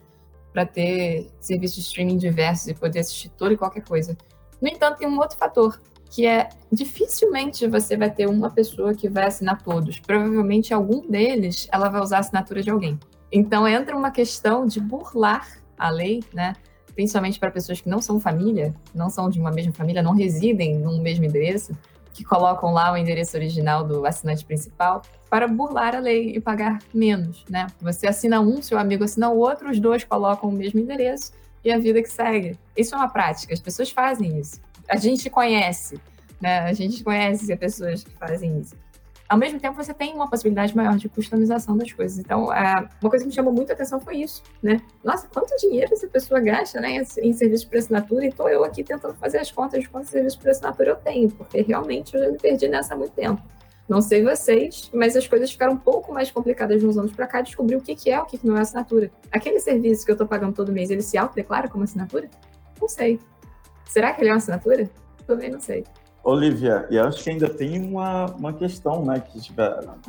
para ter serviços de streaming diversos e poder assistir toda e qualquer coisa. No entanto, tem um outro fator, que é dificilmente você vai ter uma pessoa que vai assinar todos. Provavelmente algum deles ela vai usar a assinatura de alguém. Então entra uma questão de burlar a lei, né? Principalmente para pessoas que não são família, não são de uma mesma família, não residem num mesmo endereço, que colocam lá o endereço original do assinante principal para burlar a lei e pagar menos, né? Você assina um, seu amigo assina o outro, os dois colocam o mesmo endereço e a vida que segue. Isso é uma prática, as pessoas fazem isso. A gente conhece, né? A gente conhece as pessoas que fazem isso ao mesmo tempo você tem uma possibilidade maior de customização das coisas. Então, é, uma coisa que me chamou muito a atenção foi isso, né? Nossa, quanto dinheiro essa pessoa gasta né, em serviço por assinatura e estou eu aqui tentando fazer as contas de quanto serviço por assinatura eu tenho, porque realmente eu já me perdi nessa há muito tempo. Não sei vocês, mas as coisas ficaram um pouco mais complicadas uns anos para cá, descobrir o que, que é o que, que não é assinatura. Aquele serviço que eu estou pagando todo mês, ele se autodeclara como assinatura? Não sei. Será que ele é uma assinatura? Também não sei. Olivia, e acho que ainda tem uma, uma questão, né? Que tipo,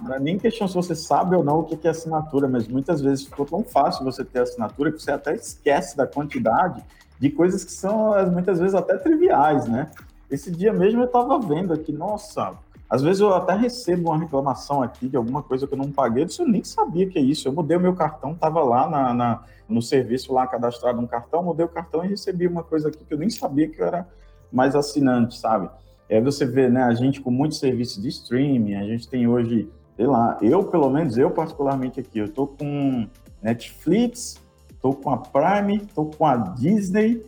não é nem questão se você sabe ou não o que é assinatura, mas muitas vezes ficou tão fácil você ter assinatura que você até esquece da quantidade de coisas que são muitas vezes até triviais, né? Esse dia mesmo eu estava vendo aqui, nossa, às vezes eu até recebo uma reclamação aqui de alguma coisa que eu não paguei, eu nem sabia que é isso. Eu mudei o meu cartão, estava lá na, na, no serviço lá cadastrado um cartão, mudei o cartão e recebi uma coisa aqui que eu nem sabia que eu era mais assinante, sabe? É, você vê, né, a gente com muitos serviços de streaming, a gente tem hoje, sei lá, eu pelo menos, eu particularmente aqui, eu tô com Netflix, tô com a Prime, tô com a Disney,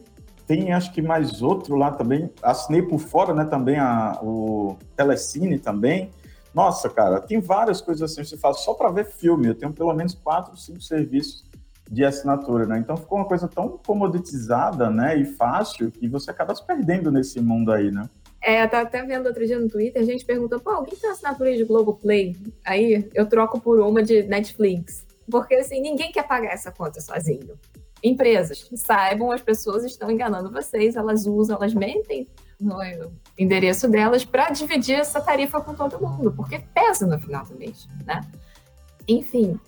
tem acho que mais outro lá também, assinei por fora, né, também a, o Telecine também. Nossa, cara, tem várias coisas assim, você fala só para ver filme, eu tenho pelo menos quatro, cinco serviços de assinatura, né? Então ficou uma coisa tão comoditizada, né, e fácil que você acaba se perdendo nesse mundo aí, né? É, eu tava até vendo outro dia no Twitter, a gente perguntou, pô, alguém tem assinatura de Globoplay? Aí eu troco por uma de Netflix. Porque, assim, ninguém quer pagar essa conta sozinho. Empresas, saibam, as pessoas estão enganando vocês, elas usam, elas mentem no endereço delas para dividir essa tarifa com todo mundo, porque pesa no final do mês, né? Enfim,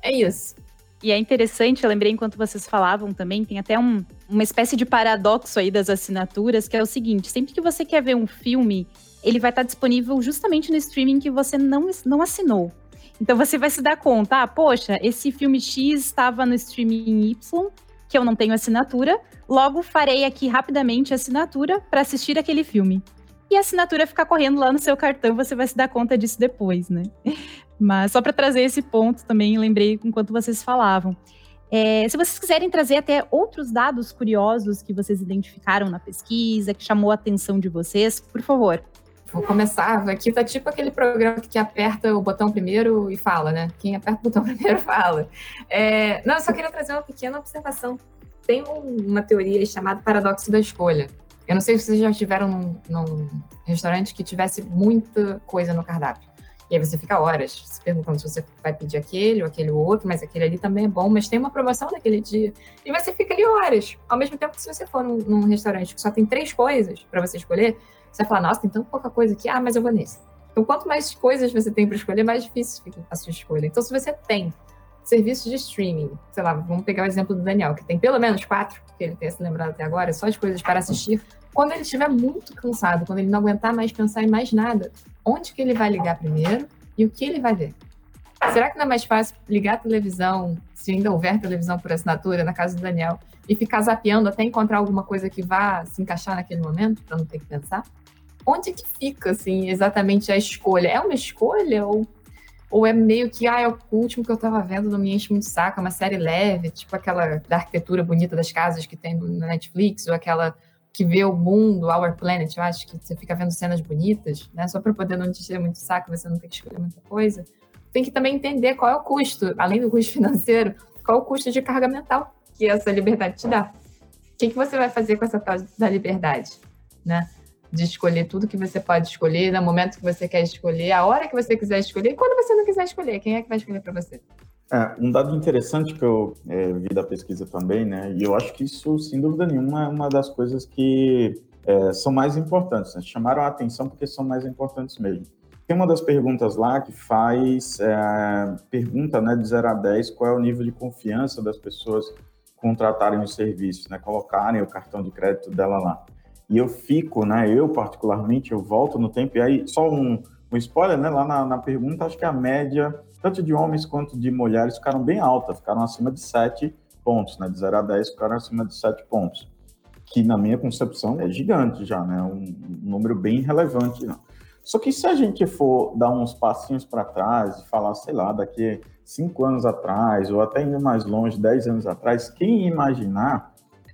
é isso. E é interessante, eu lembrei enquanto vocês falavam também, tem até um, uma espécie de paradoxo aí das assinaturas, que é o seguinte: sempre que você quer ver um filme, ele vai estar disponível justamente no streaming que você não, não assinou. Então você vai se dar conta, ah, poxa, esse filme X estava no streaming Y, que eu não tenho assinatura, logo farei aqui rapidamente a assinatura para assistir aquele filme. E a assinatura ficar correndo lá no seu cartão, você vai se dar conta disso depois, né? Mas só para trazer esse ponto também, lembrei enquanto vocês falavam. É, se vocês quiserem trazer até outros dados curiosos que vocês identificaram na pesquisa, que chamou a atenção de vocês, por favor. Vou começar. Aqui tá tipo aquele programa que aperta o botão primeiro e fala, né? Quem aperta o botão primeiro fala. É, não, eu só queria trazer uma pequena observação. Tem uma teoria chamada paradoxo da escolha. Eu não sei se vocês já estiveram num, num restaurante que tivesse muita coisa no cardápio. E aí você fica horas se perguntando se você vai pedir aquele ou aquele outro, mas aquele ali também é bom, mas tem uma promoção naquele dia. E você fica ali horas. Ao mesmo tempo que se você for num, num restaurante que só tem três coisas para você escolher, você vai falar, nossa, tem tão pouca coisa aqui, ah, mas eu vou nesse. Então, quanto mais coisas você tem para escolher, mais difícil fica a sua escolha. Então, se você tem serviços de streaming, sei lá, vamos pegar o exemplo do Daniel, que tem pelo menos quatro, que ele tenha se lembrado até agora, só de coisas para assistir, quando ele estiver muito cansado, quando ele não aguentar mais pensar em mais nada, onde que ele vai ligar primeiro e o que ele vai ver? Será que não é mais fácil ligar a televisão, se ainda houver televisão por assinatura, na casa do Daniel, e ficar zapeando até encontrar alguma coisa que vá se encaixar naquele momento, para não ter que pensar? Onde que fica, assim, exatamente a escolha? É uma escolha ou, ou é meio que, ah, é o último que eu estava vendo não me enche muito saco, é uma série leve, tipo aquela da arquitetura bonita das casas que tem no Netflix, ou aquela que vê o mundo, Our Planet, eu acho que você fica vendo cenas bonitas, né? Só para poder não te encher muito saco, você não tem que escolher muita coisa. Tem que também entender qual é o custo, além do custo financeiro, qual é o custo de carga mental que essa liberdade te dá. O que, que você vai fazer com essa tal da liberdade, né? De escolher tudo que você pode escolher, no momento que você quer escolher, a hora que você quiser escolher, e quando você não quiser escolher, quem é que vai escolher para você? É, um dado interessante que eu é, vi da pesquisa também, né, e eu acho que isso, sem dúvida nenhuma, é uma das coisas que é, são mais importantes, né, chamaram a atenção porque são mais importantes mesmo. Tem uma das perguntas lá que faz, é, pergunta né, de 0 a 10 qual é o nível de confiança das pessoas contratarem os serviços, né, colocarem o cartão de crédito dela lá. E eu fico, né, eu particularmente, eu volto no tempo, e aí só um, um spoiler, né, lá na, na pergunta, acho que a média, tanto de homens quanto de mulheres, ficaram bem alta, ficaram acima de 7 pontos, né, de 0 a 10 ficaram acima de 7 pontos, que na minha concepção é gigante já, né, um, número bem relevante. Né? Só que se a gente for dar uns passinhos para trás e falar, sei lá, daqui cinco anos atrás, ou até indo mais longe, dez anos atrás, quem imaginar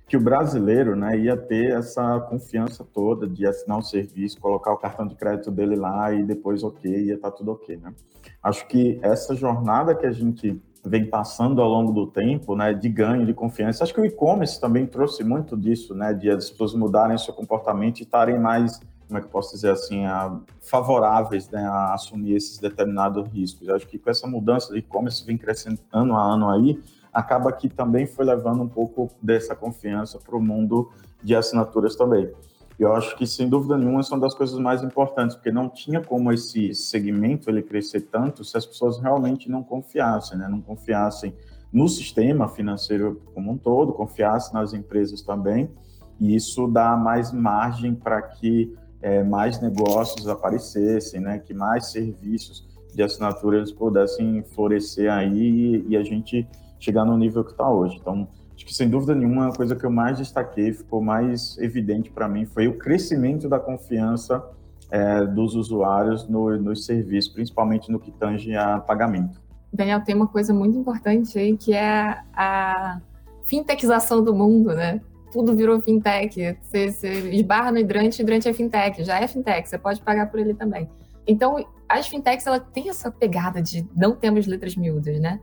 que o brasileiro né, ia ter essa confiança toda de assinar o um serviço, colocar o cartão de crédito dele lá e depois ok, ia estar tá tudo ok. Né? Acho que essa jornada que a gente vem passando ao longo do tempo, né, de ganho de confiança. Acho que o e-commerce também trouxe muito disso, né, de as pessoas mudarem seu comportamento e estarem mais como é que eu posso dizer assim, a, favoráveis né, a assumir esses determinados riscos. Acho que com essa mudança de e-commerce vem crescendo ano a ano aí, acaba que também foi levando um pouco dessa confiança para o mundo de assinaturas também. Eu acho que, sem dúvida nenhuma, são das coisas mais importantes, porque não tinha como esse segmento ele crescer tanto se as pessoas realmente não confiassem, né? não confiassem no sistema financeiro como um todo, confiassem nas empresas também, e isso dá mais margem para que é, mais negócios aparecessem, né, que mais serviços de assinatura eles pudessem florescer aí e, e a gente chegar no nível que está hoje. Então, acho que sem dúvida nenhuma a coisa que eu mais destaquei, ficou mais evidente para mim, foi o crescimento da confiança é, dos usuários no, nos serviços, principalmente no que tange a pagamento. Daniel, tem uma coisa muito importante aí que é a fintechização do mundo, né? tudo virou fintech. Você, você esbarra no hidrante, hidrante é fintech, já é fintech, você pode pagar por ele também. Então, as fintechs, ela tem essa pegada de não temos letras miúdas, né?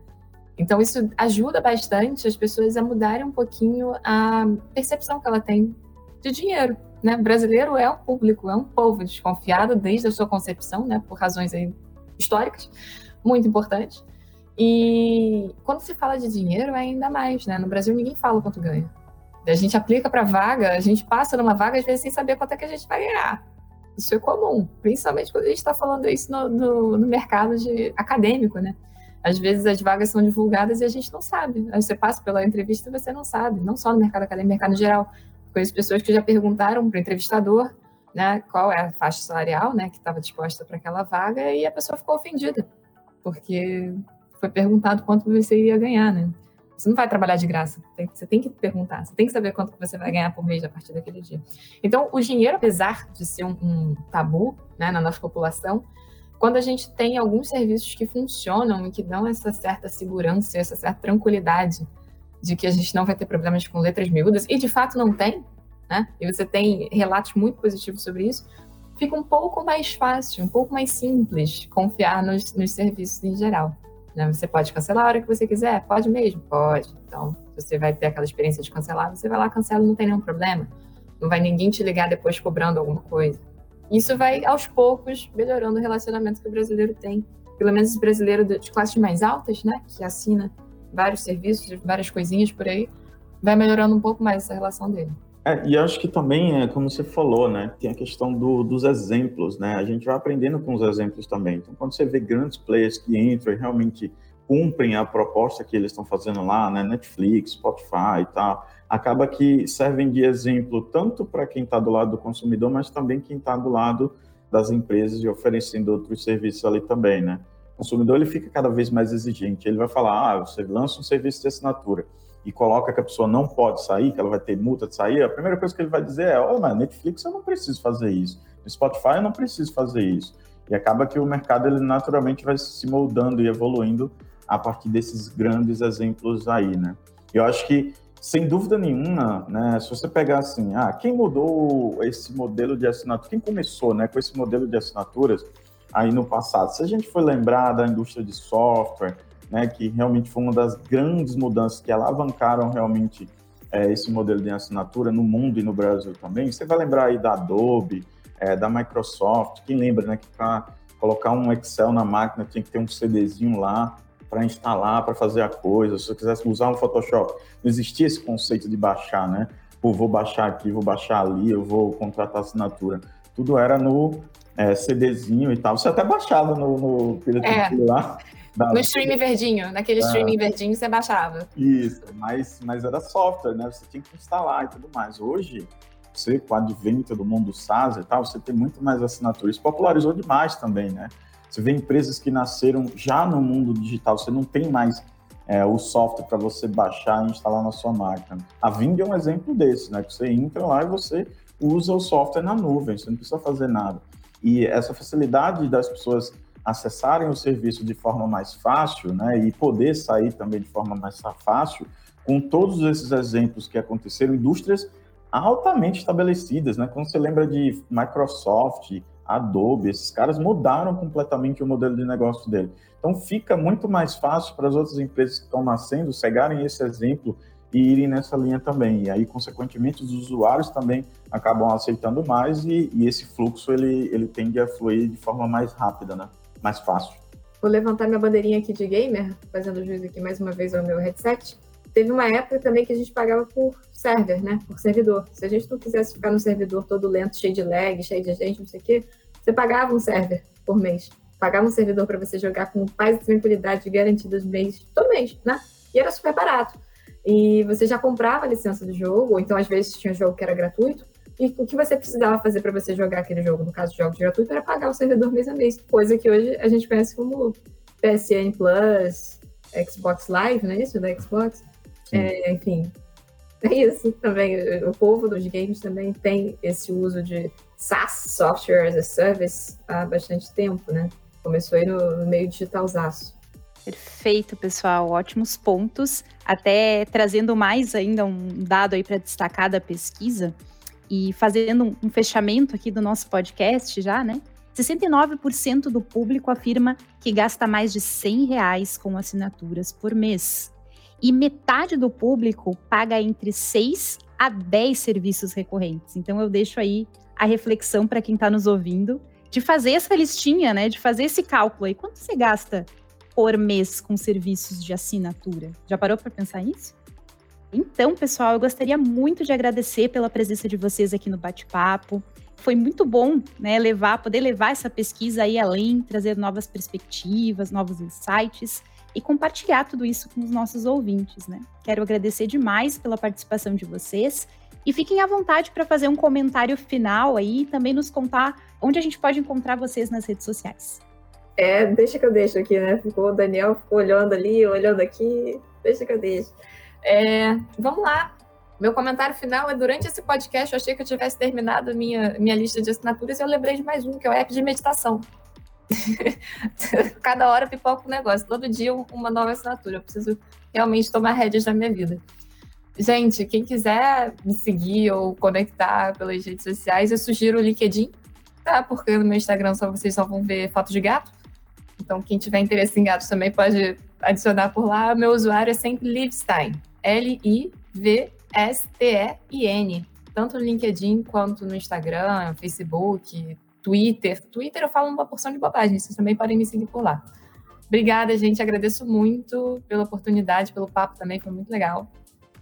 Então, isso ajuda bastante as pessoas a mudarem um pouquinho a percepção que ela tem de dinheiro, né? O brasileiro é um público, é um povo desconfiado desde a sua concepção, né? Por razões históricas, muito importantes. E quando se fala de dinheiro, é ainda mais, né? No Brasil, ninguém fala quanto ganha. A gente aplica para vaga, a gente passa numa vaga às vezes sem saber quanto é que a gente vai ganhar. Isso é comum, principalmente quando a gente está falando isso no, no, no, mercado de, acadêmico, né? Às vezes as vagas são divulgadas e a gente não sabe. Aí você passa pela entrevista e você não sabe, não só no mercado acadêmico, no mercado geral. Conheço pessoas que já perguntaram para o entrevistador né, qual é a faixa salarial né, que estava disposta para aquela vaga e a pessoa ficou ofendida, porque foi perguntado quanto você iria ganhar, né? Você não vai trabalhar de graça. Você tem que perguntar. Você tem que saber quanto você vai ganhar por mês a partir daquele dia. Então, o dinheiro, apesar de ser um, um tabu né, na nossa população, quando a gente tem alguns serviços que funcionam e que dão essa certa segurança, essa certa tranquilidade de que a gente não vai ter problemas com letras miúdas, e de fato não tem, né? E você tem relatos muito positivos sobre isso, fica um pouco mais fácil, um pouco mais simples confiar nos, nos serviços em geral. Né? Você pode cancelar a hora que você quiser? Pode mesmo? Pode. Então, você vai ter aquela experiência de cancelar, você vai lá, cancela, não tem nenhum problema. Não vai ninguém te ligar depois cobrando alguma coisa. Isso vai, aos poucos, melhorando o relacionamento que o brasileiro tem. Pelo menos o brasileiro de classes mais altas, né? Que assina vários serviços, várias coisinhas por aí, vai melhorando um pouco mais essa relação dele. É, e acho que também, é, como você falou, né, tem a questão do, dos exemplos, né, a gente vai aprendendo com os exemplos também. Então, quando você vê grandes players que entram e realmente cumprem a proposta que eles estão fazendo lá, né, Netflix, Spotify e tal, acaba que servem de exemplo tanto para quem está do lado do consumidor, mas também quem está do lado das empresas e oferecendo outros serviços ali também, né. O consumidor ele fica cada vez mais exigente, ele vai falar, ah, você lança um serviço de assinatura, e coloca que a pessoa não pode sair, que ela vai ter multa de sair, a primeira coisa que ele vai dizer é: olha, Netflix eu não preciso fazer isso, no Spotify eu não preciso fazer isso. E acaba que o mercado ele naturalmente vai se moldando e evoluindo a partir desses grandes exemplos aí, né? Eu acho que sem dúvida nenhuma, né, se você pegar assim, ah, quem mudou esse modelo de assinatura, quem começou, né, com esse modelo de assinaturas aí no passado? Se a gente for lembrar da indústria de software, né, que realmente foi uma das grandes mudanças que alavancaram realmente é, esse modelo de assinatura no mundo e no Brasil também. Você vai lembrar aí da Adobe, é, da Microsoft, quem lembra, né, que para colocar um Excel na máquina tinha que ter um CDzinho lá, para instalar, para fazer a coisa. Se você quisesse usar um Photoshop, não existia esse conceito de baixar, né? Pô, vou baixar aqui, vou baixar ali, eu vou contratar assinatura. Tudo era no é, CDzinho e tal. Você até baixava no, no é. lá. Da... No streaming verdinho, naquele é. streaming verdinho você baixava. Isso, mas, mas era software, né? Você tinha que instalar e tudo mais. Hoje, você, com o advento do mundo SaaS e tal, você tem muito mais assinaturas. Popularizou demais também, né? Você vê empresas que nasceram já no mundo digital, você não tem mais é, o software para você baixar e instalar na sua máquina. A Ving é um exemplo desse, né? Que você entra lá e você usa o software na nuvem, você não precisa fazer nada. E essa facilidade das pessoas acessarem o serviço de forma mais fácil, né, e poder sair também de forma mais fácil, com todos esses exemplos que aconteceram, indústrias altamente estabelecidas, né? Quando você lembra de Microsoft, Adobe, esses caras mudaram completamente o modelo de negócio dele. Então fica muito mais fácil para as outras empresas que estão nascendo cegarem esse exemplo e irem nessa linha também. E aí, consequentemente, os usuários também acabam aceitando mais e, e esse fluxo ele, ele tende a fluir de forma mais rápida, né? Mais fácil. Vou levantar minha bandeirinha aqui de gamer, fazendo juízo aqui mais uma vez ao meu headset. Teve uma época também que a gente pagava por server, né? Por servidor. Se a gente não quisesse ficar no servidor todo lento, cheio de lag, cheio de gente, não sei o quê, você pagava um server por mês. Pagava um servidor para você jogar com paz e tranquilidade garantidas mês, todo mês, né? E era super barato. E você já comprava a licença do jogo, ou então às vezes tinha um jogo que era gratuito, e o que você precisava fazer para você jogar aquele jogo, no caso de jogos gratuitos, era pagar o servidor mês a mês, coisa que hoje a gente conhece como PSN Plus, Xbox Live, não é isso? Da Xbox. É, enfim, é isso também. O povo dos games também tem esse uso de SaaS, Software as a Service, há bastante tempo, né? Começou aí no, no meio digitalzaço. Perfeito, pessoal. Ótimos pontos. Até trazendo mais ainda um dado aí para destacar da pesquisa e fazendo um fechamento aqui do nosso podcast já, né? 69% do público afirma que gasta mais de 100 reais com assinaturas por mês. E metade do público paga entre 6 a 10 serviços recorrentes. Então eu deixo aí a reflexão para quem está nos ouvindo de fazer essa listinha, né? De fazer esse cálculo aí. Quanto você gasta por mês com serviços de assinatura? Já parou para pensar nisso? Então, pessoal, eu gostaria muito de agradecer pela presença de vocês aqui no bate-papo. Foi muito bom, né, levar, poder levar essa pesquisa aí além, trazer novas perspectivas, novos insights e compartilhar tudo isso com os nossos ouvintes, né? Quero agradecer demais pela participação de vocês e fiquem à vontade para fazer um comentário final aí e também nos contar onde a gente pode encontrar vocês nas redes sociais. É, deixa que eu deixo aqui, né? Ficou o Daniel ficou olhando ali, olhando aqui, deixa que eu deixo. É, vamos lá. Meu comentário final é: durante esse podcast, eu achei que eu tivesse terminado minha, minha lista de assinaturas e eu lembrei de mais um, que é o app de meditação. Cada hora pipoca um negócio. Todo dia uma nova assinatura. Eu preciso realmente tomar rédeas na minha vida. Gente, quem quiser me seguir ou conectar pelas redes sociais, eu sugiro o LinkedIn, tá? Porque no meu Instagram só vocês só vão ver fotos de gato. Então, quem tiver interesse em gatos também pode adicionar por lá. Meu usuário é sempre Livestein. L-I-V-S-T-E-I-N. Tanto no LinkedIn quanto no Instagram, Facebook, Twitter. Twitter eu falo uma porção de bobagem, vocês também podem me seguir por lá. Obrigada, gente. Agradeço muito pela oportunidade, pelo papo também, foi muito legal.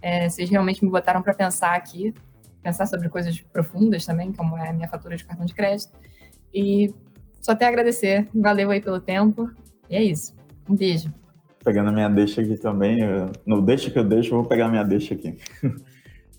É, vocês realmente me botaram para pensar aqui, pensar sobre coisas profundas também, como é a minha fatura de cartão de crédito. E só tenho a agradecer. Valeu aí pelo tempo. E é isso. Um beijo. Pegando a minha deixa aqui também, no deixa que eu deixo, eu vou pegar a minha deixa aqui.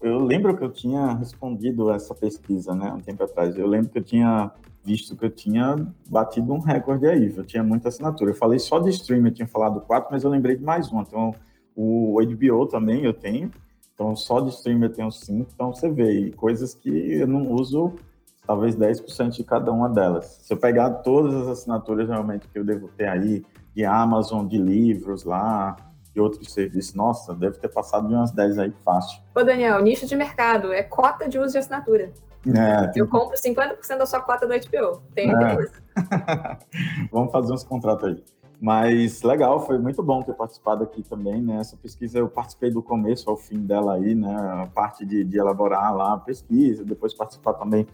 Eu lembro que eu tinha respondido essa pesquisa, né, um tempo atrás. Eu lembro que eu tinha visto que eu tinha batido um recorde aí, eu tinha muita assinatura. Eu falei só de stream, eu tinha falado quatro, mas eu lembrei de mais um. Então, o HBO também eu tenho, então só de stream eu tenho cinco. Então, você vê, coisas que eu não uso talvez 10% de cada uma delas. Se eu pegar todas as assinaturas realmente que eu devo ter aí, de Amazon, de livros lá, de outros serviços, nossa, deve ter passado de umas 10 aí fácil. Ô Daniel, nicho de mercado, é cota de uso de assinatura. É, tem... Eu compro 50% da sua cota do HBO. Tem é. Vamos fazer uns contratos aí. Mas legal, foi muito bom ter participado aqui também, né? Essa pesquisa eu participei do começo ao fim dela aí, né? A parte de, de elaborar lá a pesquisa, depois participar também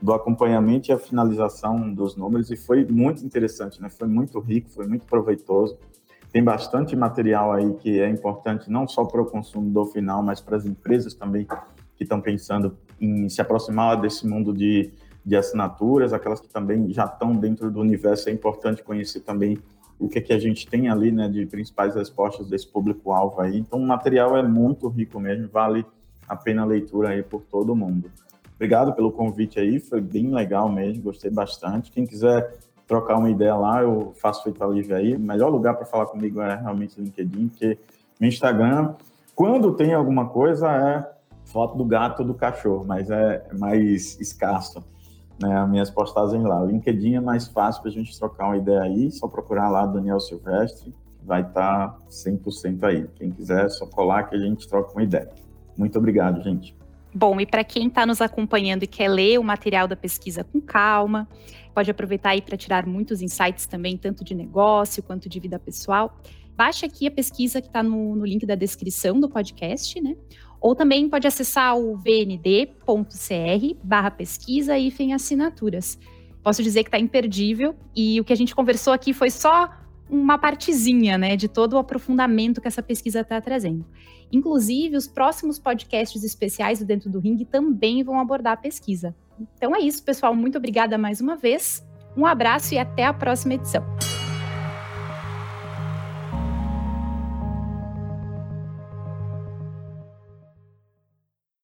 do acompanhamento e a finalização dos números, e foi muito interessante, né? Foi muito rico, foi muito proveitoso. Tem bastante material aí que é importante não só para o consumidor final, mas para as empresas também que estão pensando em se aproximar desse mundo de, de assinaturas, aquelas que também já estão dentro do universo. É importante conhecer também o que, é que a gente tem ali, né, de principais respostas desse público-alvo aí. Então, o material é muito rico mesmo, vale a pena a leitura aí por todo mundo. Obrigado pelo convite aí, foi bem legal mesmo, gostei bastante. Quem quiser trocar uma ideia lá, eu faço feito a Lívia aí. O melhor lugar para falar comigo é realmente o LinkedIn, porque meu Instagram, quando tem alguma coisa, é foto do gato do cachorro, mas é mais escasso né, as minhas postagens lá. O LinkedIn é mais fácil para a gente trocar uma ideia aí, só procurar lá Daniel Silvestre, vai estar tá 100% aí. Quem quiser, é só colar que a gente troca uma ideia. Muito obrigado, gente. Bom, e para quem está nos acompanhando e quer ler o material da pesquisa com calma, pode aproveitar aí para tirar muitos insights também, tanto de negócio quanto de vida pessoal. Baixe aqui a pesquisa que está no, no link da descrição do podcast, né? Ou também pode acessar o vnd.cr barra pesquisa e assinaturas. Posso dizer que está imperdível e o que a gente conversou aqui foi só uma partezinha, né, de todo o aprofundamento que essa pesquisa está trazendo. Inclusive, os próximos podcasts especiais do Dentro do Ring também vão abordar a pesquisa. Então é isso, pessoal. Muito obrigada mais uma vez. Um abraço e até a próxima edição.